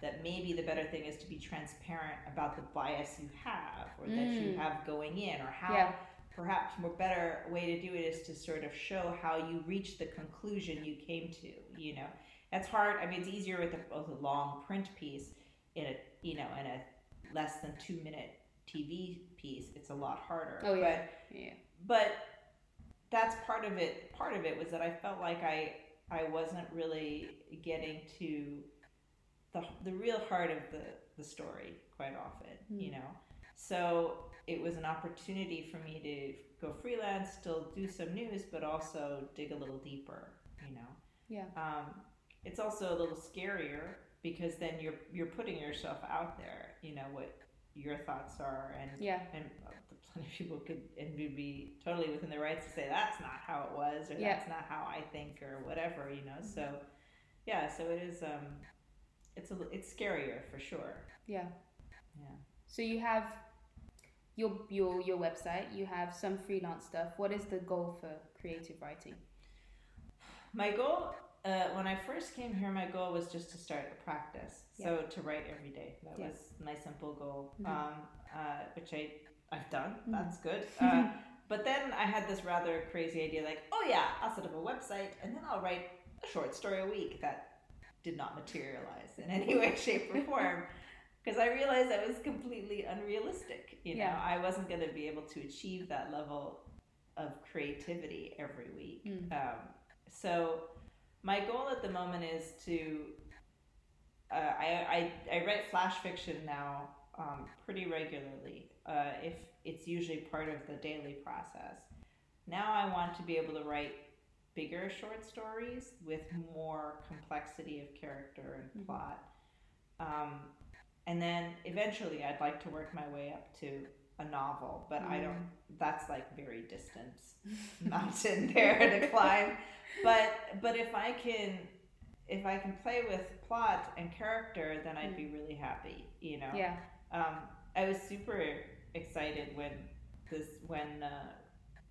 That maybe the better thing is to be transparent about the bias you have, or that you Mm. have going in, or how. Yeah. Perhaps more better way to do it is to sort of show how you reached the conclusion you came to. You know, that's hard. I mean, it's easier with a, with a long print piece in a you know in a less than two minute TV piece. It's a lot harder. Oh yeah. But yeah. but that's part of it. Part of it was that I felt like I I wasn't really getting to the the real heart of the the story quite often. You Mm. know, so it was an opportunity for me to go freelance, still do some news, but also dig a little deeper. You know. Yeah. Um, it's also a little scarier because then you're you're putting yourself out there. You know what your thoughts are and Yeah. and plenty of people could and would be totally within their rights to say that's not how it was or Yeah. that's not how I think or whatever you know so yeah so it is um it's a it's scarier for sure Yeah. yeah So you have your your your website. You have some freelance stuff. What is the goal for creative writing? my goal uh, when I first came here my goal was just to start a practice so to write every day that Yeah. was my simple goal Mhm. um uh, which I I've done Mhm. that's good uh, But then I had this rather crazy idea like, oh yeah, I'll set up a website and then I'll write a short story a week. That did not materialize in any way, shape, or form. Because I realized that was completely unrealistic. You know, Yeah. I wasn't going to be able to achieve that level of creativity every week. Mm. Um, so my goal at the moment is to. Uh, I, I, I write flash fiction now um, pretty regularly. Uh, if it's usually part of the daily process. Now I want to be able to write bigger short stories with more complexity of character and Mhm. plot. Um, and then eventually, I'd like to work my way up to a novel, but I don't. That's like very distant mountain there to climb. But but if I can if I can play with plot and character, then I'd be really happy. You know. Yeah. Um, I was super excited when this when uh,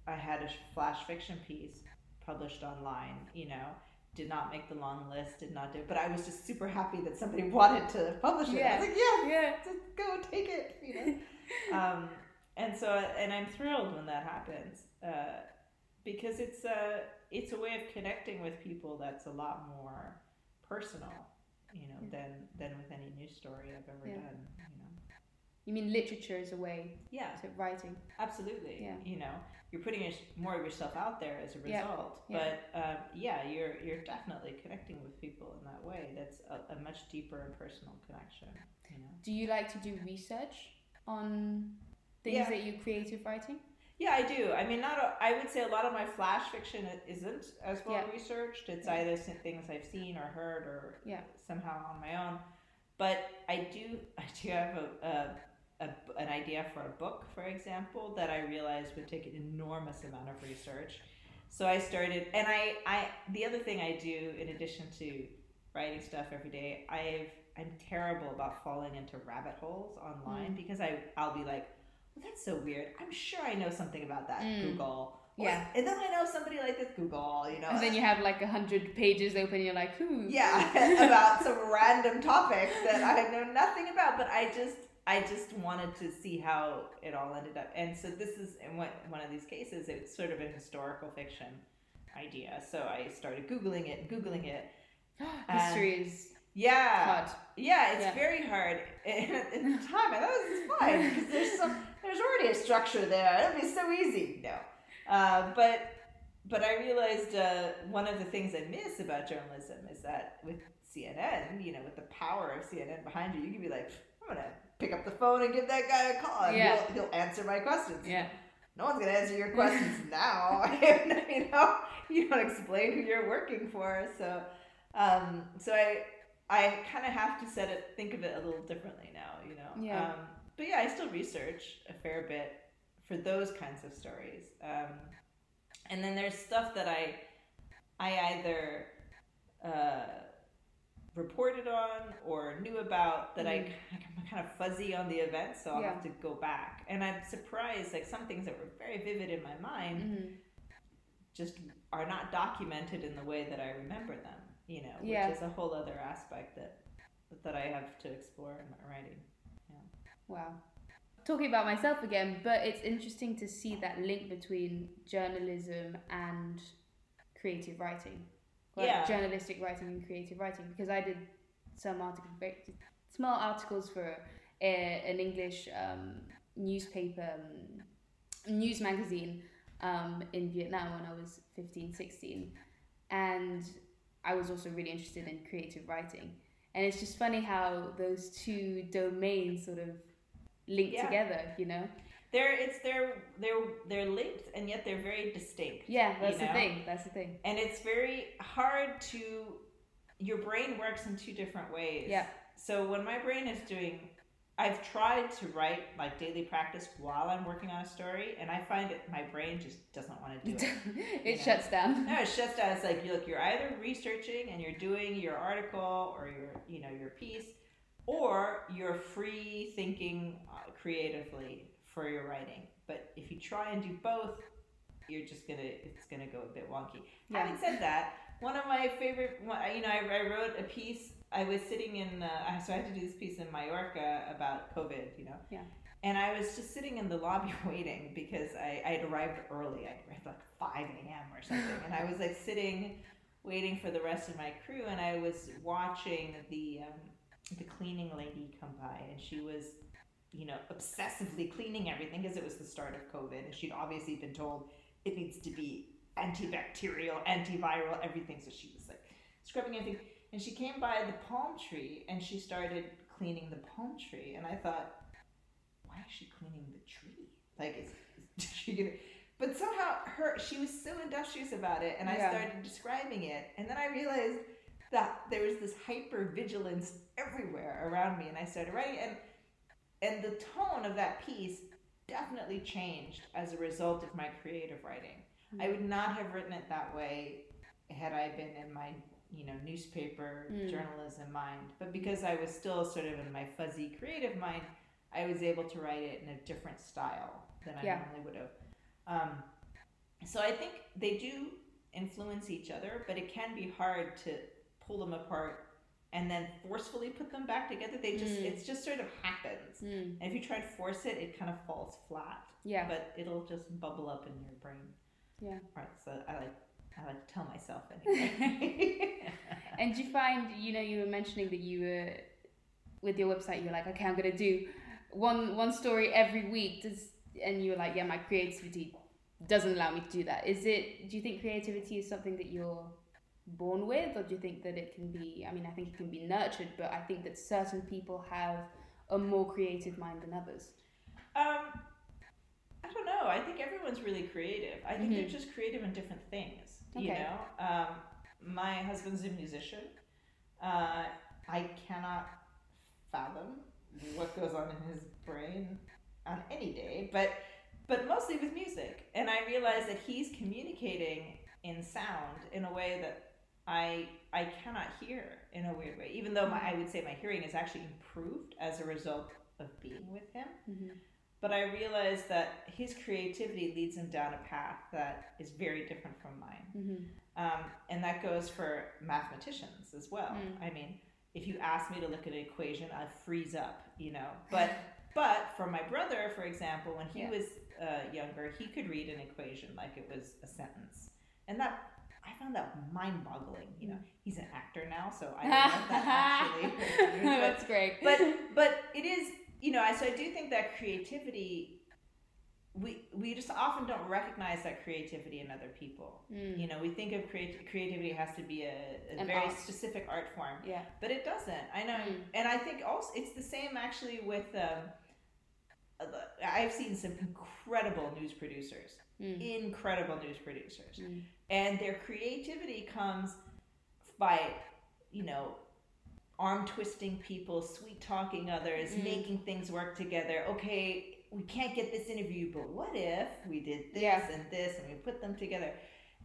I had a flash fiction piece published online. You know, did not make the long list, did not do. But I was just super happy that somebody wanted to publish it. I was like, yeah, Yeah. just go take it. You know. um, and so and I'm thrilled when that happens uh, because it's a it's a way of connecting with people that's a lot more personal. You know, Yeah. than than with any news story I've ever Yeah. done. You know. You mean literature is a way Yeah, to writing? absolutely. Yeah. You know, you're putting more of yourself out there as a Yeah. result. Yeah. But um, yeah, you're you're definitely connecting with people in that way. That's a, a much deeper and personal connection. You know. Do you like to do research on things Yeah. that you creative writing? Yeah, I do. I mean, not. A, I would say a lot of my flash fiction isn't as well Yeah. researched. It's Yeah. either things I've seen or heard or Yeah. somehow on my own. But I do. I do have a, a, a an idea for a book, for example, that I realized would take an enormous amount of research. So I started, and I, I the other thing I do in addition to writing stuff every day, I've I'm terrible about falling into rabbit holes online Mm. because I I'll be like, well, that's so weird. I'm sure I know something about that. Mm. Google. Yeah. And then I know somebody like this. Google. You know. And then you have like a hundred pages open. You're like, who? yeah, about some random topic that I know nothing about, but I just I just wanted to see how it all ended up. And so this is in one one of these cases. It's sort of a historical fiction idea. So I started googling it, googling it. History is Yeah. hard. Yeah, it's Yeah. very hard. And at the time, I thought was fine because there's some, there's already a structure there. It'll be so easy. No, uh, but but I realized uh, one of the things I miss about journalism is that with CNN, you know, with the power of CNN behind you, you can be like, I'm gonna pick up the phone and give that guy a call. And Yeah. he'll, he'll answer my questions. Yeah. No one's gonna answer your questions now. you know, you don't explain who you're working for. So, um, so I, I kind of have to set it, think of it a little differently now. You know. Yeah. Um, but yeah, I still research a fair bit for those kinds of stories. Um, and then there's stuff that I, I either. Uh, reported on or knew about that I I'm kind of fuzzy on the event, so I'll Yeah. have to go back. And I'm surprised, like some things that were very vivid in my mind Mhm. just are not documented in the way that I remember them. You know, which Yeah. is a whole other aspect that that I have to explore in my writing. Wow. Talking about myself again, but it's interesting to see that link between journalism and creative writing. Like Yeah. journalistic writing and creative writing because I did some articles, small articles for a, an English um, newspaper, um, news magazine um, in Vietnam when I was 15, 16. And I was also really interested in creative writing. And it's just funny how those two domains sort of link Yeah. together, you know? They're it's they're they're they're linked and yet they're very distinct. Yeah, that's know? the thing. That's the thing. And it's very hard to your brain works in two different ways. Yeah. So when my brain is doing I've tried to write like daily practice while I'm working on a story and I find it my brain just doesn't want to do it. it shuts down. No, it's just that it's like you look, you're either researching and you're doing your article or your, you know, your piece, or you're free thinking uh, creatively for your writing. But if you try and do both, you're just gonna, it's gonna go a bit wonky. Yeah. Having said that, one of my favorite, you know, I, I wrote a piece. I was sitting in, uh, so I had to do this piece in Mallorca about COVID, you know. Yeah. And I was just sitting in the lobby waiting because I, I had arrived early. I arrived like 5 a.m. or something. and I was like sitting waiting for the rest of my crew. And I was watching the, um, the cleaning lady come by. And she was, you know, obsessively cleaning everything because it was the start of COVID. And she'd obviously been told it needs to be antibacterial, antiviral, everything. So she was like scrubbing everything. And she came by the palm tree and she started cleaning the palm tree. And I thought, why is she cleaning the tree? Like, is, is she gonna? but somehow her she was so industrious about it, and I Yeah. started describing it, and then I realized that there was this hyper vigilance everywhere around me, and I started writing, and and the tone of that piece definitely changed as a result of my creative writing. I hmm. would not have written it that way had I been in my you know newspaper Mm. journalism mind, but because I was still sort of in my fuzzy creative mind, I was able to write it in a different style than I Yeah. normally would have. Um, so I think they do influence each other, but it can be hard to pull them apart and then forcefully put them back together. They just Mm. it's just sort of happens. Mm. And if you try to force it, it kind of falls flat. Yeah. But it'll just bubble up in your brain. Yeah. Right. So I like I like to tell myself anyway. And do you find, you know, you were mentioning that you were with your website, you're like, okay, I'm gonna do one one story every week. Does and you were like, yeah, my creativity doesn't allow me to do that. Is it? Do you think creativity is something that you're born with, or do you think that it can be? I mean, I think it can be nurtured, but I think that certain people have a more creative mind than others. um, I don't know. I think everyone's really creative. I think they're Mhm. just creative in different things. You Okay. know, um, my husband's a musician. Uh, I cannot fathom what goes on in his brain on any day, but but mostly with music. And I realize that he's communicating in sound in a way that I I cannot hear in a weird way. Even though my, I would say my hearing is actually improved as a result of being with him. Mm-hmm. But I realize that his creativity leads him down a path that is very different from mine. Mm-hmm. Um, and that goes for mathematicians as well. Mm. I mean, if you ask me to look at an equation, I freeze up, you know. But but for my brother, for example, when he Yeah. was uh, younger, he could read an equation like it was a sentence, and that I found that mind-boggling. You know, he's an actor now, so I don't know that actually. That's great. but but it is you know I so I do think that creativity we we just often don't recognize that creativity in other people. Mm. You know, we think of creat- creativity has to be a, a very art. specific art form, yeah. but it doesn't. I know, Mm. and I think also it's the same actually with. Um, uh, I've seen some incredible news producers, Mm. incredible news producers, Mm. and their creativity comes by you know arm twisting people sweet talking others Mm. making things work together okay we can't get this interview but what if we did this Yeah. and this and we put them together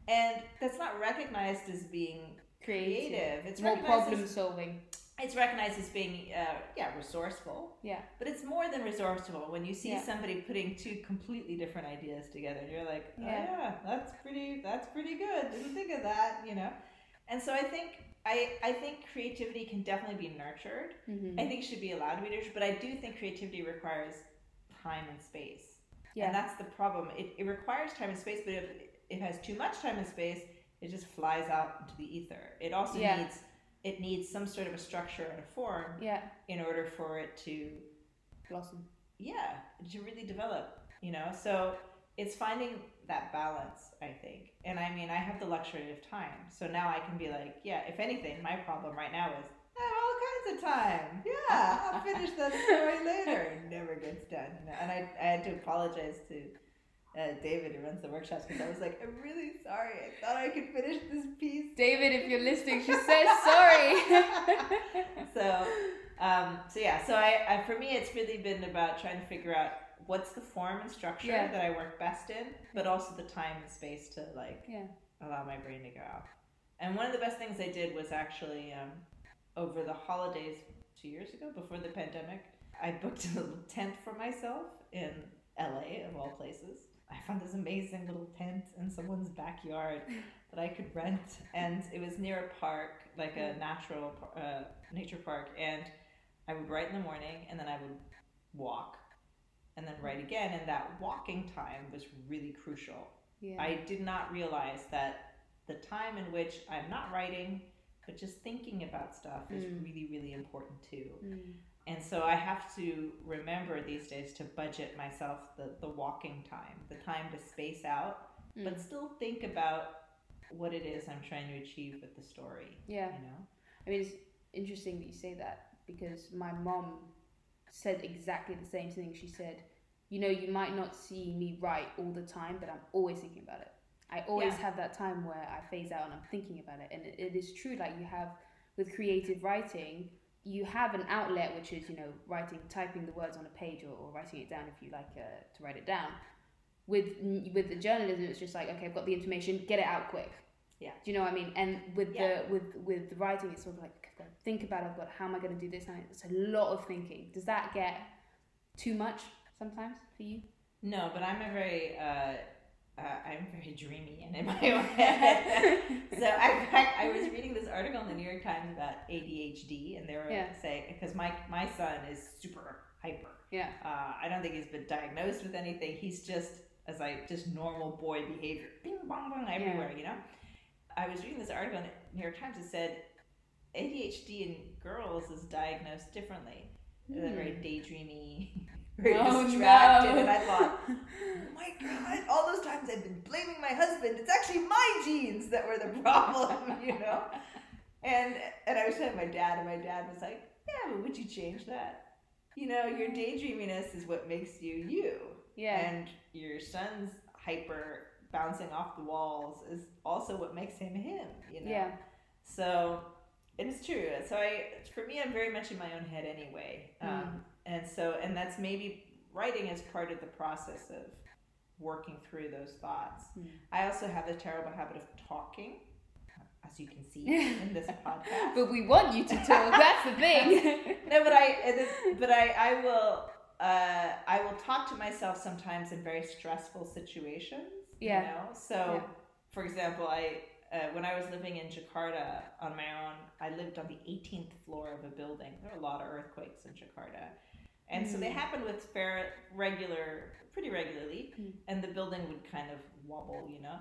and that's not recognized as being creative it's More problem as, solving. it's recognized as being uh, yeah resourceful Yeah. but it's more than resourceful when you see Yeah. somebody putting two completely different ideas together and you're like oh Yeah. yeah that's pretty that's pretty good didn't think of that you know and so i think i i think creativity can definitely be nurtured Mm-hmm. i think it should be allowed to be nurtured but i do think creativity requires time and space Yeah. and that's the problem it, it requires time and space but if it has too much time and space it just flies out into the ether it also Yeah. needs it needs some sort of a structure and a form yeah. in order for it to Blossom. yeah to really develop you know so it's finding that balance i think. And i mean i have the luxury of time. So now i can be like yeah if anything my problem right now is i have all kinds of time. Yeah i'll finish that story later. It never gets done. You know? and I, I had to apologize to uh, david who runs the workshops because i was like i'm really sorry. I thought i could finish this piece. David, if you're listening, she says sorry. so um, so yeah so I, I for me it's really been about trying to figure out what's the form and structure Yeah. that i work best in but also the time and space to like yeah. allow my brain to go out and one of the best things i did was actually um, over the holidays two years ago before the pandemic i booked a little tent for myself in la of all places i found this amazing little tent in someone's backyard that i could rent and it was near a park like a natural uh, nature park and i would write in the morning and then i would walk and then write again and that walking time was really crucial Yeah. I did not realize that the time in which I'm not writing, but just thinking about stuff is Mm. really, really important too. Mm. And so I have to remember these days to budget myself the, the walking time, the time to space out, Mm. but still think about what it is I'm trying to achieve with the story. yeah. You know? I mean, it's interesting that you say that because my mom said exactly the same thing. She said, you know, you might not see me write all the time, but I'm always thinking about it. I always Yeah. have that time where I phase out and I'm thinking about it. And it, it is true, like you have with creative writing, you have an outlet which is, you know, writing, typing the words on a page or, or writing it down if you like uh, to write it down. With with the journalism, it's just like okay, I've got the information, get it out quick. Yeah. Do you know what I mean? And with Yeah. the with with the writing, it's sort of like I've got to think about. It, I've got how am I going to do this? And it's a lot of thinking. Does that get too much sometimes for you? No, but I'm a very, uh, uh, I'm very dreamy and in my own head. so I, I was reading this article in the New York Times about ADHD, and they were Yeah. saying because my my son is super hyper. Yeah. Uh, I don't think he's been diagnosed with anything. He's just as I just normal boy behavior, bing bong bong everywhere. You know. I was reading this article in the New York Times that said ADHD in girls is diagnosed differently. They're very hmm. daydreamy, very Oh, distracted, no. and I thought, oh my god, all those times I've been blaming my husband. It's actually my genes that were the problem, you know. And and I was telling my dad, and my dad was like, yeah, but would you change that? You know, your daydreaminess is what makes you you, Yeah. and your son's hyper bouncing off the walls is also what makes him him. You know. Yeah. So it is true. So I, for me, I'm very much in my own head anyway. Um, Mm. And so, and that's maybe writing is part of the process of working through those thoughts. Mm. I also have a terrible habit of talking, as you can see in this podcast. But we want you to talk. That's the thing. no, but I, but I, I will, uh, I will talk to myself sometimes in very stressful situations. Yeah. You know, so Yeah. for example, I, uh, when I was living in Jakarta on my own, I lived on the 18th floor of a building. There are a lot of earthquakes in Jakarta, and so they Mm. happened with fair, regular, pretty regularly, Mm. and the building would kind of wobble, you know.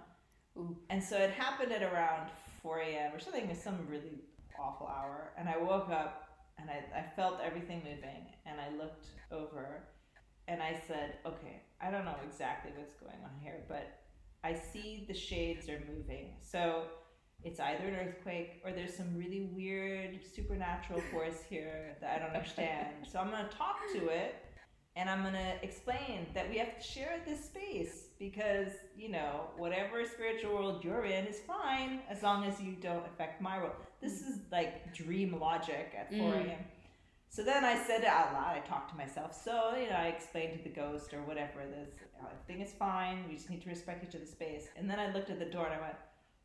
Ooh. And so it happened at around 4 a.m. or something, some really awful hour. And I woke up and I, I felt everything moving. And I looked over and I said, okay, I don't know exactly what's going on here, but I see the shades are moving. So it's either an earthquake or there's some really weird supernatural force here that I don't understand. so I'm going to talk to it and I'm going to explain that we have to share this space because, you know, whatever spiritual world you're in is fine as long as you don't affect my world. This is like dream logic at 4 Mm. a.m. So then I said it out loud. I talked to myself. So, you know, I explained to the ghost or whatever this Oh, everything is fine. We just need to respect each other's space. And then I looked at the door and I went,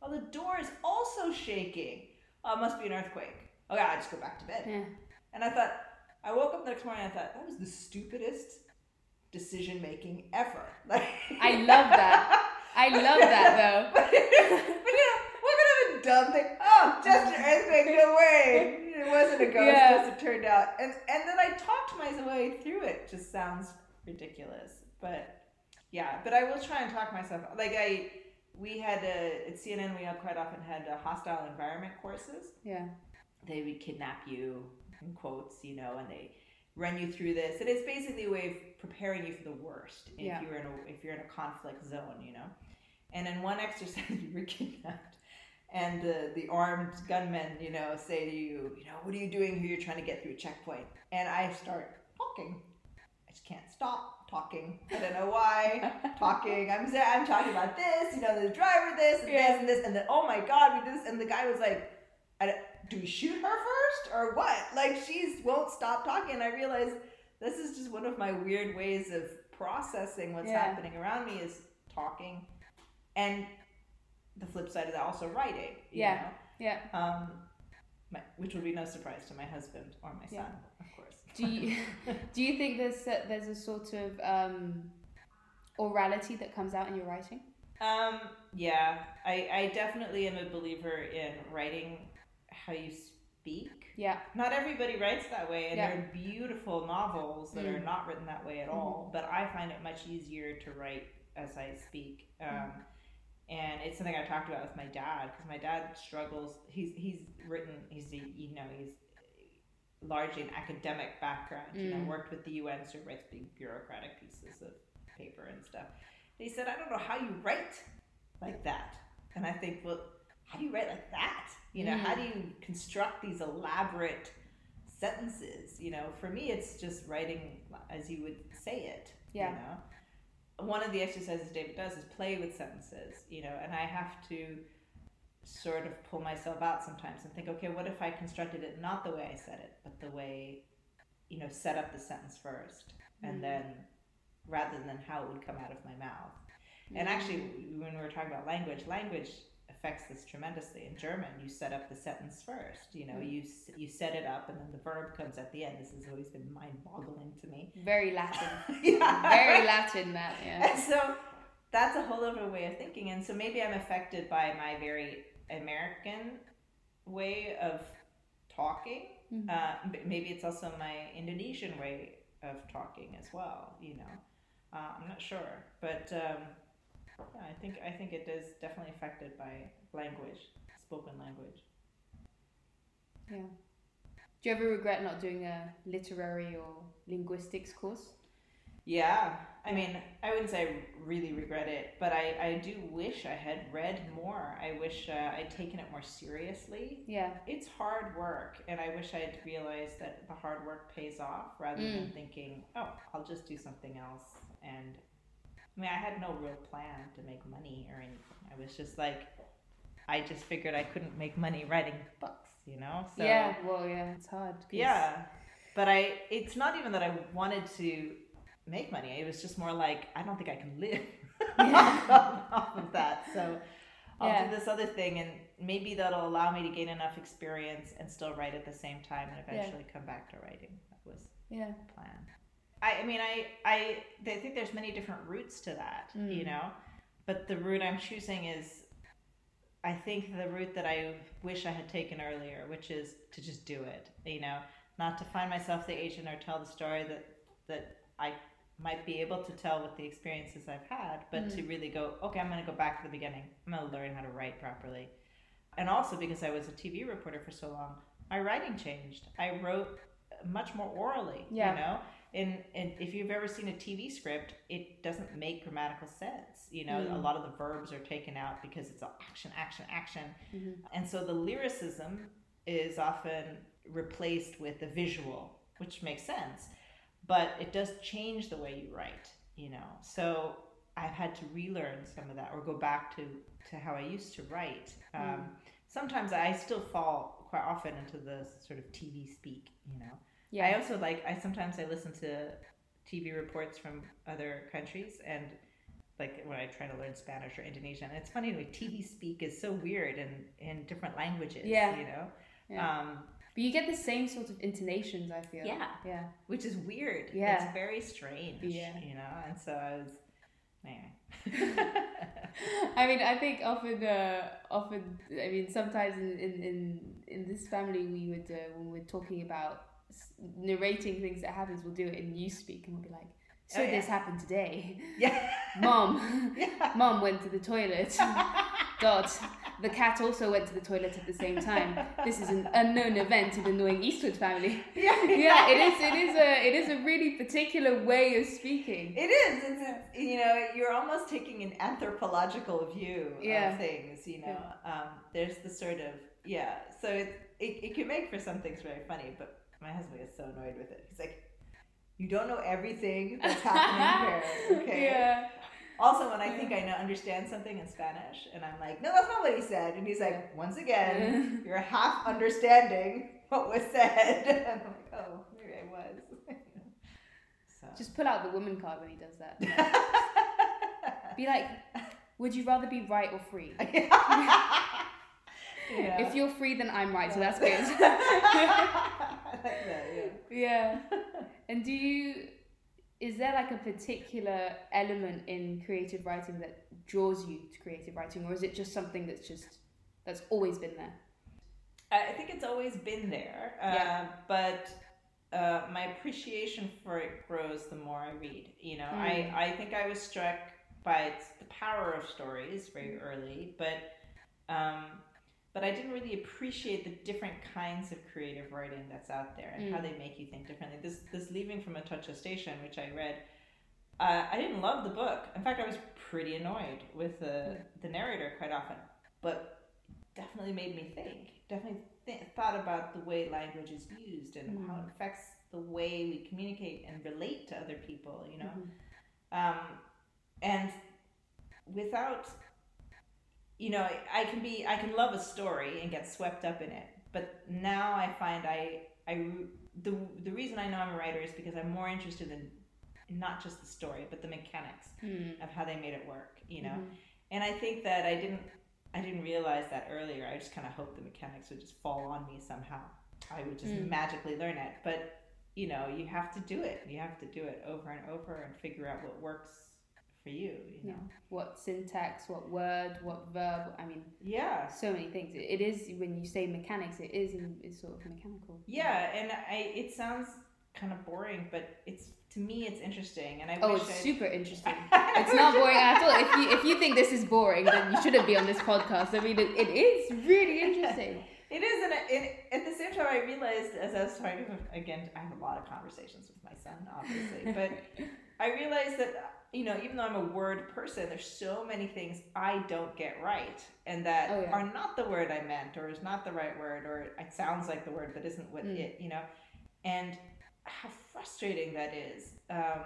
well, the door is also shaking. Oh, it must be an earthquake. Okay, I just go back to bed. Yeah. And I thought, I woke up the next morning and I thought, that was the stupidest decision making ever. Like, I love that. I love that though. but, but you know, what kind of a dumb thing? Oh, just an earthquake, no way. It wasn't a ghost, Yeah. as it turned out. And and then I talked my way through it. Just sounds ridiculous, but yeah. But I will try and talk myself. Like I, we had a, at CNN, we had quite often had uh hostile environment courses Yeah. they would kidnap you in quotes you know and they run you through this and it's basically a way of preparing you for the worst if Yeah. you're in a if you're in a conflict zone you know and in one exercise you were kidnapped and the the armed gunmen you know say to you you know what are you doing here you're trying to get through a checkpoint and i start talking just can't stop talking i don't know why talking. I'm I'm talking about this, you know, the driver this and Yeah. this and this, and then oh my god, we did this, and the guy was like, I don't- we shoot her first or what?" Like she's won't stop talking, and I realized this is just one of my weird ways of processing what's Yeah. happening around me is talking, and the flip side of that also writing. you Yeah. know? Yeah. Um, my, which would be no surprise to my husband or my son, course. Do you do you think there's a, there's a sort of um, orality that comes out in your writing? Um, yeah, I, I definitely am a believer in writing how you speak. Yeah. Not everybody writes that way, and Yeah. there are beautiful novels that are Mm. not written that way at all. But I find it much easier to write as I speak. Um, Mm. And it's something I talked about with my dad because my dad struggles. He's he's written. He's you know he's largely an academic background. You know, Mm. worked with the UN, so writes big bureaucratic pieces of paper and stuff. And he said, I don't know how you write like that. And I think, well, how do you write like that? You know, how do you construct these elaborate sentences? You know, for me, it's just writing as you would say it. Yeah. You know, one of the exercises David does is play with sentences. You know, and I have to sort of pull myself out sometimes and think, okay, what if I constructed it not the way I said it, but the way, you know, set up the sentence first, and Mm. then rather than how it would come out of my mouth. And actually, when we were talking about language, language affects this tremendously. In German, you set up the sentence first. You know, Mm. you you set it up, and then the verb comes at the end. This has always been mind-boggling to me. very Latin. yeah. Very Latin, that. Yeah. And so that's a whole other way of thinking. And so maybe I'm affected by my very American way of talking. Mhm. Uh, maybe it's also my Indonesian way of talking as well. You know, uh, I'm not sure, but um, yeah, I think I think it is definitely affected by language, spoken language. Yeah. Do you ever regret not doing a literary or linguistics course? Yeah, I mean, I wouldn't say I really regret it, but I, I do wish I had read more. I wish uh, I'd taken it more seriously. Yeah. It's hard work, and I wish I'd realized that the hard work pays off rather than thinking, oh, I'll just do something else. And I mean, I had no real plan to make money or anything. I was just like, I just figured I couldn't make money writing books, you know? So, yeah. Well, yeah. It's hard. yeah, but I it's not even that I wanted to make money. It was just more like I don't think I can live Yeah. off of that. So I'll Yeah. do this other thing and maybe that'll allow me to gain enough experience and still write at the same time and eventually come back to writing. That was Yeah. the plan. I, I mean I, I I think there's many different routes to that, you Mm. know. But the route I'm choosing is I think the route that I wish I had taken earlier, which is to just do it, you know, not to find myself the agent or tell the story that that I might be able to tell with the experiences I've had, but to really go, okay, I'm going to go back to the beginning. I'm going to learn how to write properly. And also because I was a TV reporter for so long, my writing changed. I wrote much more orally, Yeah. you know. And, and if you've ever seen a TV script, it doesn't make grammatical sense. You know, a Mm. lot of the verbs are taken out because it's all action, action, action. Mhm. And so the lyricism is often replaced with the visual, which makes sense. But it does change the way you write, you know. So I've had to relearn some of that or go back to, to how I used to write. Um, Mm. Sometimes I still fall quite often into the sort of TV speak, you know. Yeah. I also like I sometimes I listen to TV reports from other countries and like when I try to learn Spanish or Indonesian. It's funny way TV speak is so weird in in different languages. Yeah. You know? Yeah. Um but you get the same sort of intonations. I feel. Yeah. Yeah. which is weird. Yeah. It's very strange. Yeah. You know? And so I was man. I mean, I think often, uh, often, I mean, sometimes in, in, in, in this family, we would, uh, when we're talking about narrating things that happens, we'll do it in newspeak and we'll be like, so Oh, yeah. this happened today. yeah. Mom, yeah. mom went to the toilet. Dot, the cat also went to the toilet at the same time. This is an unknown event in the Knowing Eastwood family. Yeah. Yeah, it is. It is a. It is a really particular way of speaking. It is. It's, it's you know you're almost taking an anthropological view Yeah. of things. You know, um, there's the sort of yeah. So it, it it can make for some things very funny, but my husband is so annoyed with it. He's like, "You don't know everything that's happening here." Okay. Yeah. Also, when I think I know understand something in Spanish, and I'm like, "No, that's not what he said," and he's like, "Once again, you're half understanding what was said," and I'm like, "Oh, maybe I was." so. Just pull out the woman card when he does that. Be like, would you rather be right or free? Yeah. If you're free, then I'm right, so that's good. I yeah. yeah. And do you, is there like a particular element in creative writing that draws you to creative writing, or is it just something that's just, that's always been there? I think it's always been there, uh, Yeah. but uh, my appreciation for it grows the more I read. You know, Mm. I, I think I was struck by the power of stories very early, but um, but I didn't really appreciate the different kinds of creative writing that's out there and how Mm. they make you think differently. This this leaving from a Atocha Station, which I read. Uh, I didn't love the book. In fact, I was pretty annoyed with the, the narrator quite often. But definitely made me think. Definitely th- thought about the way language is used and Mm. how it affects the way we communicate and relate to other people. You know, Mhm. Um, and without, you know, I can be, I can love a story and get swept up in it. But now I find I, I, the, the reason I know I'm a writer is because I'm more interested in not just the story, but the mechanics Hmm. of how they made it work, you know? Mhm. And I think that I didn't I didn't realize that earlier. I just kind of hoped the mechanics would just fall on me somehow. I would just Mm. magically learn it. But you know, you have to do it. You have to do it over and over and figure out what works for you. You Yeah. know. What syntax, what word, what verb. I mean, Yeah. so many things. It, it is when you say mechanics, it is in, it's sort of mechanical. Yeah, and I it sounds kind of boring, but it's to me it's interesting, and I Oh, wish it's I'd- super interesting. It's not boring at all. If you if you think this is boring, then you shouldn't be on this podcast. I mean, it, it is really interesting. It is, and, and at the same time, I realized as I was talking again, I have a lot of conversations with my son, obviously, but I realized that you know, even though I'm a word person, there's so many things I don't get right, and that Oh, yeah. are not the word I meant, or is not the right word, or it sounds like the word but isn't what Mm. it, you know, and how frustrating that is. Um,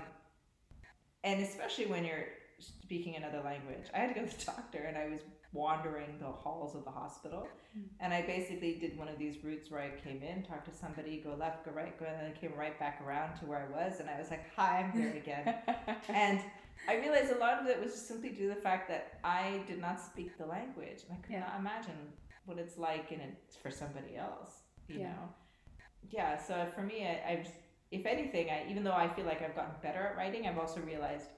and especially when you're speaking another language. I had to go to the doctor, and I was wandering the halls of the hospital, Mm. and I basically did one of these routes where I came in, talked to somebody, go left, go right, go, and then I came right back around to where I was, and I was like, "Hi, I'm here again." and I realized a lot of it was just simply due to the fact that I did not speak the language, and I could Yeah. not imagine what it's like in it for somebody else. You Yeah. know, yeah. So for me, I, I've, if anything, I even though I feel like I've gotten better at writing, I've also realized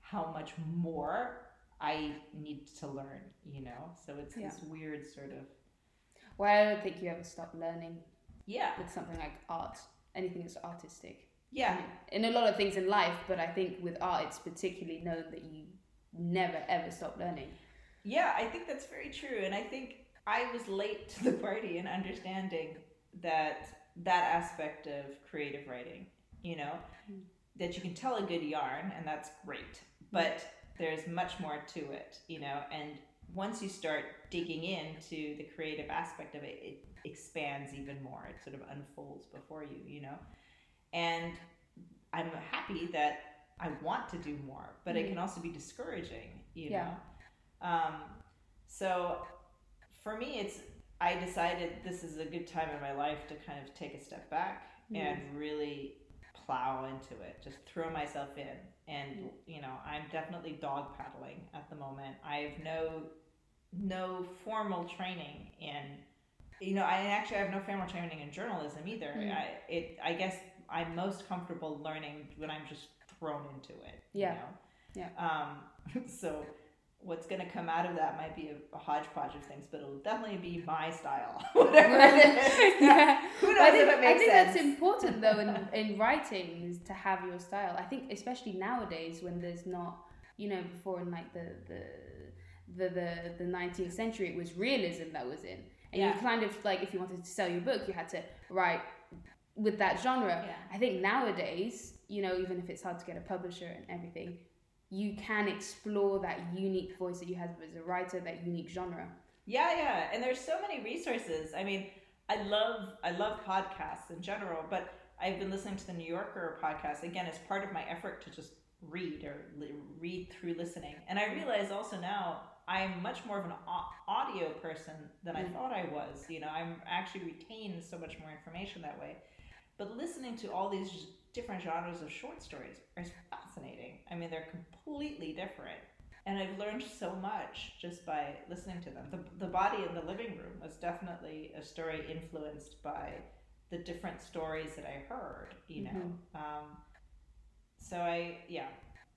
how much more I need to learn. You know, so it's Yeah. this weird sort of Well, I don't think you ever stop learning yeah, with something like art. Anything that's artistic. yeah. in a lot of things in life, but I think with art, it's particularly known that you never ever stop learning. Yeah, I think that's very true, and I think I was late to the party in understanding that that aspect of creative writing. You know, Mm. that you can tell a good yarn, and that's great, but there's much more to it. You know, and once you start digging into the creative aspect of it, it expands even more. It sort of unfolds before you. You know, and I'm happy that I want to do more, but it Mm. can also be discouraging. You Yeah. know. Um, so for me, it's I decided this is a good time in my life to kind of take a step back Mm. and really plow into it, just throw myself in. And you know, I'm definitely dog paddling at the moment. I have no no formal training in you know, I actually have no formal training in journalism either. Mm. I it I guess I'm most comfortable learning when I'm just thrown into it. Yeah. You know? Um, so what's going to come out of that might be a, a hodgepodge of things, but it'll definitely be my style. Whatever it is. Yeah. Who knows I think, if it I think sense? that's important though in, in writing is to have your style. I think especially nowadays when there's not, you know, before in like the the the the, the 19th century it was realism that was in. And Yeah. you kind of like if you wanted to sell your book you had to write with that genre. Yeah. I think nowadays, you know, even if it's hard to get a publisher and everything, you can explore that unique voice that you have as a writer, that unique genre. Yeah, yeah, and there's so many resources. I mean, I love I love podcasts in general, but I've been listening to the New Yorker podcast again as part of my effort to just read or li- read through listening. And I realize also now I'm much more of an audio person than I Mm. thought I was. You know, I'm actually retain so much more information that way. But listening to all these different genres of short stories is fascinating. I mean, they're completely different and I've learned so much just by listening to them. The, the body in the living room was definitely a story influenced by the different stories that I heard, you know. Um, so I, yeah,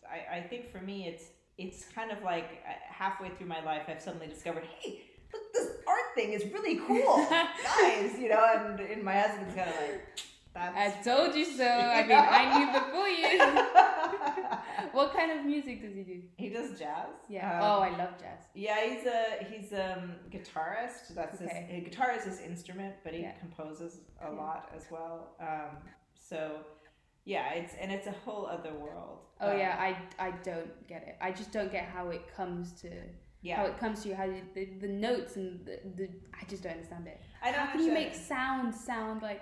I, I think for me, it's it's kind of like uh, halfway through my life, I've suddenly discovered, hey, look, this art thing is really cool, guys, you know. And, and my husband's kind of like, I that's. told you so. I mean, I knew before you. what kind of music does he do? he does jazz. Yeah. Um, oh, I love jazz. Yeah, he's a he's um guitarist. That's Okay. his, his guitar is his instrument, but he Yeah. composes a Yeah. lot as well. Um, so yeah, it's and it's a whole other world. Oh Um, yeah, I I don't get it. I just don't get how it comes to yeah. how it comes to you. How you, the the notes and the, the I just don't understand it. I don't How can you make sound sound like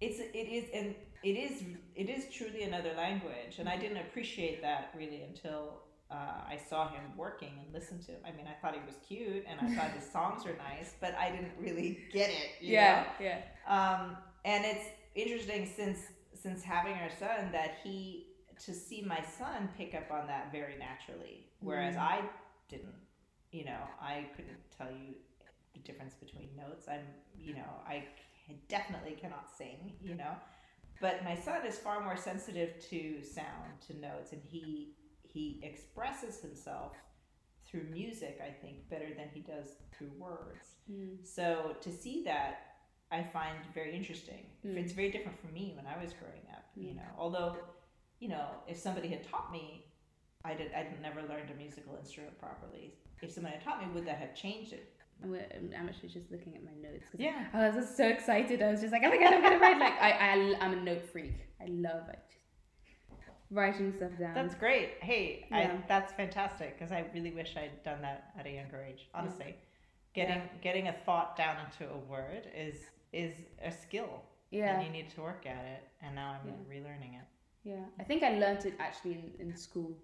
it's it is and it is it is truly another language, and I didn't appreciate that really until uh, I saw him working and listened to. Him. I mean, I thought he was cute, and I thought his songs were nice, but I didn't really get it. yeah, know? yeah. Um, and it's interesting since since having our son that he to see my son pick up on that very naturally, whereas Mm. I didn't. You know, I couldn't tell you the difference between notes. I'm, you know, I c- definitely cannot sing. You know, but my son is far more sensitive to sound, to notes, and he he expresses himself through music. I think better than he does through words. Mm. So to see that, I find very interesting. Mm. It's very different from me when I was growing up. You Mm. know, although, you know, if somebody had taught me, I did. I never learned a musical instrument properly. If somebody had taught me, would that have changed it? I'm, actually just looking at my notes. Yeah. I was just so excited. I was just like, oh my god, I'm gonna write. Like, I, I, I'm a note freak. I love it. Writing stuff down. That's great. Hey, Yeah. I, that's fantastic because I really wish I'd done that at a younger age. Honestly, getting Yeah. getting a thought down into a word is is a skill, yeah. and you need to work at it. And now I'm Yeah. relearning it. Yeah, I think I learned it actually in, in school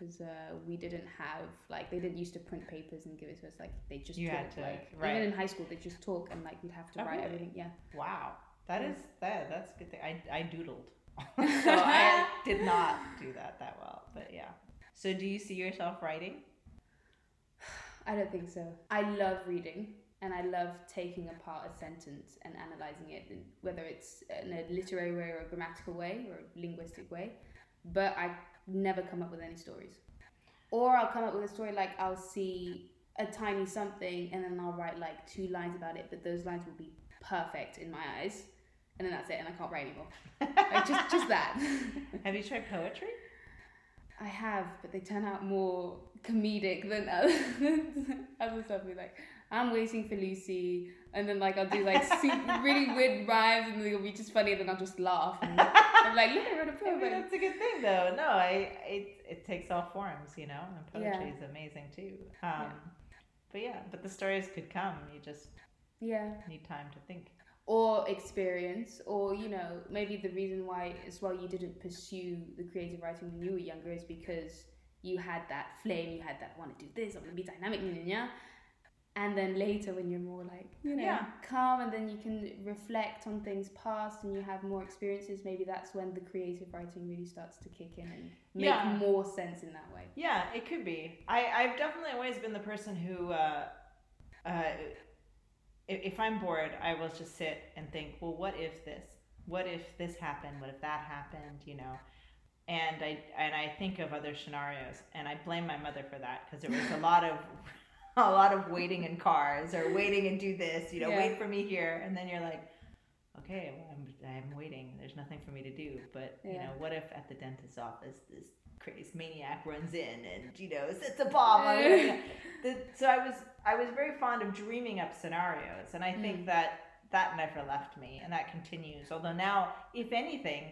because uh, we didn't have like they didn't used to print papers and give it to us. Like they just You talk. had to, like right. even in high school they just talk and like you'd have to Oh, write really? everything. Yeah. Wow, that Yeah. is that that's a good thing. I I doodled, so I did not do that that well. But yeah. So do you see yourself writing? I don't think so. I love reading and I love taking apart a sentence and analyzing it, whether it's in a literary way or a grammatical way or a linguistic way. But I never come up with any stories. Or I'll come up with a story like I'll see a tiny something and then I'll write like two lines about it, but those lines will be perfect in my eyes. And then that's it, and I can't write anymore. Like just just that. Have you tried poetry? I have, but they turn out more comedic than other, other stuff. Be like, I'm waiting for Lucy, and then like I'll do like super, really weird rhymes, and it'll be just funny, and then I'll just laugh. And I'm like, look, I wrote a I poem. mean, that's a good thing, though. No, I it it takes all forms, you know, and poetry is amazing too. Um, Yeah. But yeah, but the stories could come. You just yeah, need time to think. or experience, or you know, maybe the reason why as well you didn't pursue the creative writing when you were younger is because you had that flame, you had that want to do this, I want to be dynamic, yeah. And then later, when you're more like, you know, Yeah. calm, and then you can reflect on things past and you have more experiences, maybe that's when the creative writing really starts to kick in and make Yeah. more sense in that way. Yeah, it could be. I, I've definitely always been the person who, uh, uh, if, if I'm bored, I will just sit and think, well, what if this? What if this happened? What if that happened? You know, and I and I think of other scenarios, and I blame my mother for that because there was a lot of a lot of waiting in cars or waiting and do this, you know, Yeah. wait for me here, and then you're like, okay, well, I'm I'm waiting. There's nothing for me to do, but you know, what if at the dentist's office this crazy maniac runs in and you know sets a bomb on me? so I was I was very fond of dreaming up scenarios, and I think Mm. that that never left me, and that continues. Although now, if anything,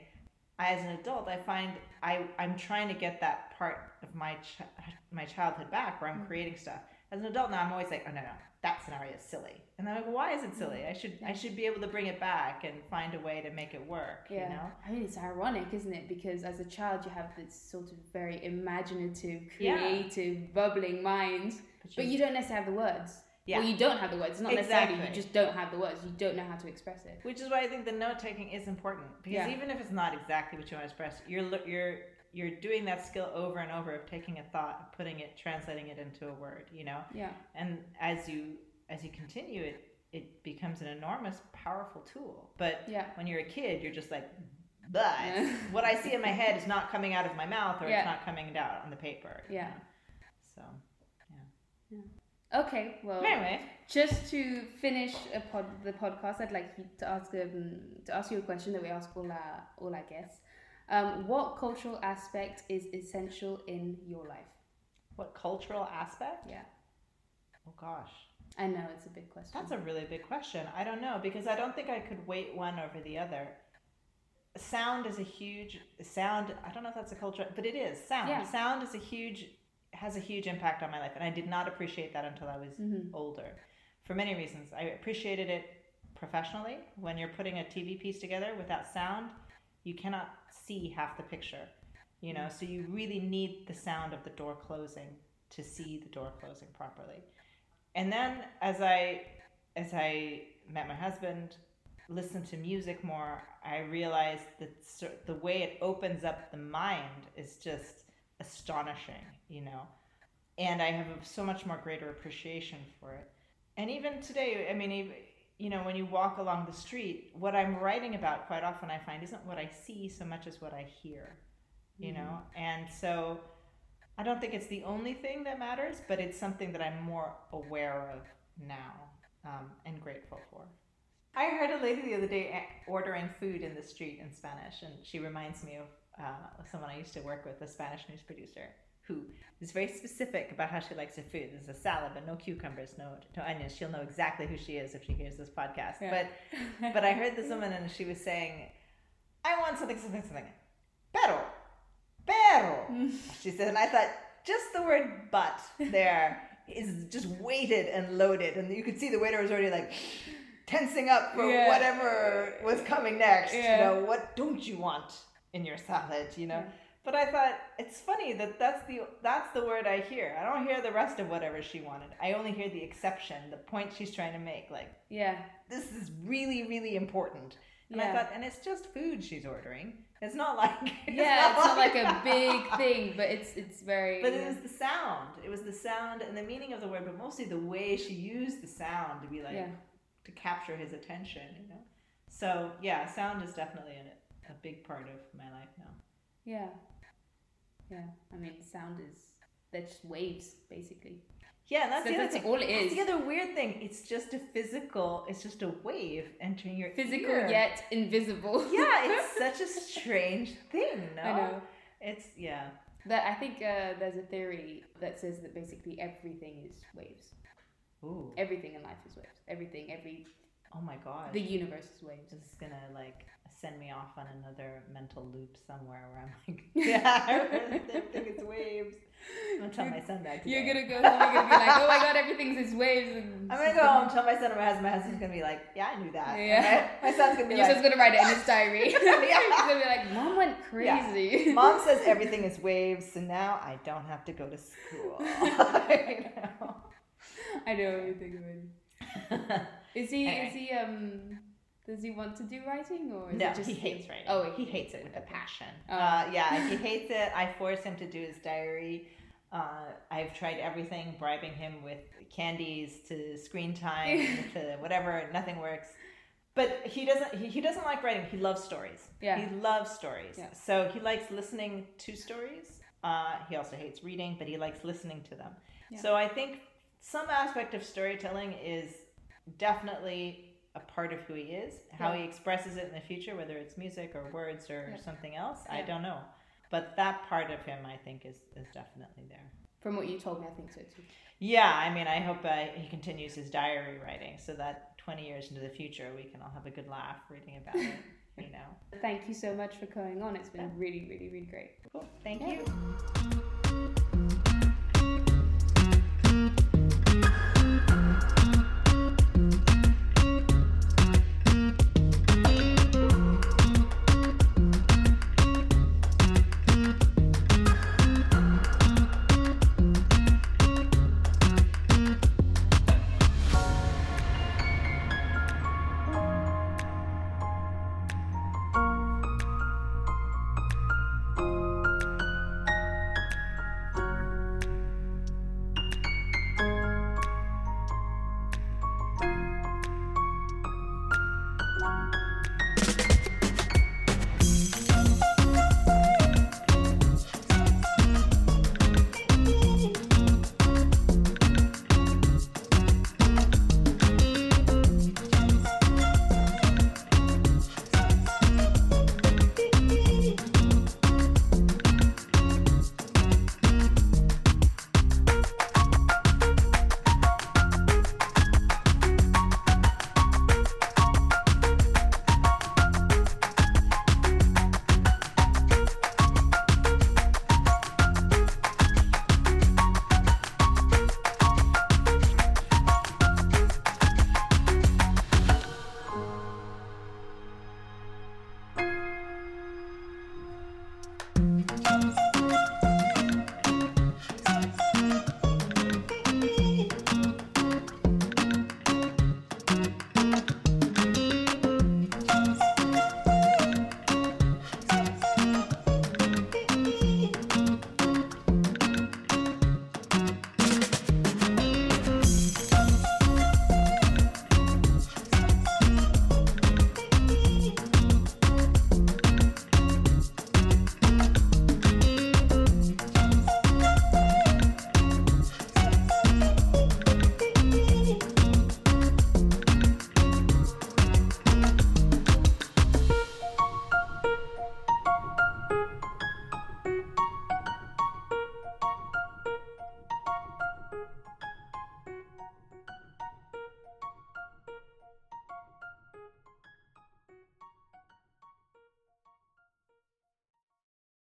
I, as an adult, I find I I'm trying to get that part of my ch- my childhood back, where I'm Mm. creating stuff. As an adult now, I'm always like, oh no no, that scenario is silly, and I'm like, why is it silly? Mm-hmm. I should I should be able to bring it back and find a way to make it work. Yeah. You know. I mean, it's ironic, isn't it? Because as a child, you have this sort of very imaginative, Yeah. creative, bubbling mind, but you don't necessarily have the words. Yeah. Well, you don't have the words. It's not necessarily you just don't have the words. You don't know how to express it. Which is why I think the note taking is important because Yeah. even if it's not exactly what you want to express, you're you're you're doing that skill over and over of taking a thought, putting it, translating it into a word. You know, Yeah. and as you as you continue it, it becomes an enormous, powerful tool. But Yeah. when you're a kid, you're just like, but what I see in my head is not coming out of my mouth or Yeah. it's not coming out on the paper. Yeah. know? So yeah. yeah. Okay. Well, anyway, just to finish a pod, the podcast, I'd like to ask um, to ask you a question that we ask all our all our guests. Um, what cultural aspect is essential in your life? what cultural aspect? Yeah. Oh gosh. I know it's a big question. That's a really big question. I don't know because I don't think I could weight one over the other. Sound is a huge sound. I don't know if that's a culture, but it is sound. Yeah. Sound is a huge has a huge impact on my life, and I did not appreciate that until I was Mhm. older, for many reasons. I appreciated it professionally when you're putting a TV piece together without sound. You cannot see half the picture, you know. So you really need the sound of the door closing to see the door closing properly. And then as I as I met my husband, listened to music more, I realized that the way it opens up the mind is just astonishing, you know. And I have so much more greater appreciation for it. And even today, I mean, you know, when you walk along the street, what I'm writing about quite often I find isn't what I see so much as what I hear, you mm-hmm. know? And so I don't think it's the only thing that matters, but it's something that I'm more aware of now um, and grateful for. I heard a lady the other day eh, ordering food in the street in Spanish, and she reminds me of uh, someone I used to work with, a Spanish news producer, who is very specific about how she likes her food. There's a salad, but no cucumbers, no no onions. She'll know exactly who she is if she hears this podcast. Yeah. But but I heard this woman, and she was saying, "I want something, something, something." Pero, pero, she said, and I thought just the word "but" there is just weighted and loaded, and you could see the waiter was already like tensing up for yeah. whatever was coming next. Yeah. You know, what don't you want in your salad? You know. Yeah. But I thought it's funny that that's the that's the word I hear. I don't hear the rest of whatever she wanted. I only hear the exception, the point she's trying to make. Like, yeah, this is really really important. And yeah. I thought, and it's just food she's ordering. It's not like it's yeah, not it's not like, a big thing, but it's it's very. But it was the sound. It was the sound and the meaning of the word, but mostly the way she used the sound to be like yeah to capture his attention, you know. So yeah, sound is definitely a, a big part of my life now. Yeah, yeah. I mean, sound is they're waves, basically. Yeah, that's so the other that's thing. all it is. That's the other weird thing. It's just a physical. It's just a wave entering your physical ear. yet invisible. yeah, it's such a strange thing. No, I know. It's yeah. That I think uh, there's a theory that says that basically everything is waves. Ooh. Everything in life is waves. Everything, every. Oh my god. The universe is waves. This is gonna like send me off on another mental loop somewhere where I'm like, yeah, everything is waves. I'm gonna tell my son that. Today. You're gonna go home. You're gonna be like, oh my god, everything's is waves. And I'm gonna go home, tell my son and my husband. My husband's gonna be like, yeah, I knew that. Yeah. My, my son's gonna be Your like, son's gonna write it in his diary. yeah. He's gonna be like, mom went crazy. Yeah. Mom says everything is waves, so now I don't have to go to school. I know everything about Is he? Anyway. Is he? Um. Does he want to do writing or no? he hates writing. Oh, he, he hates it with a passion. Oh. Uh, yeah, he hates it. I force him to do his diary. Uh, I've tried everything, bribing him with candies to screen time to whatever. Nothing works. But he doesn't. He, he doesn't like writing. He loves stories. Yeah. He loves stories. Yeah. So he likes listening to stories. Uh, he also hates reading, but he likes listening to them. Yeah. So I think some aspect of storytelling is definitely a part of who he is. How yeah. he expresses it in the future, whether it's music or words or yeah. something else, yeah. I don't know. But that part of him, I think, is, is definitely there. From what you told me, I think so too. Yeah, I mean, I hope uh, he continues his diary writing so that 20 years into the future, we can all have a good laugh reading about it, you know. Thank you so much for coming on. It's been really, really, really great. Cool. Thank you.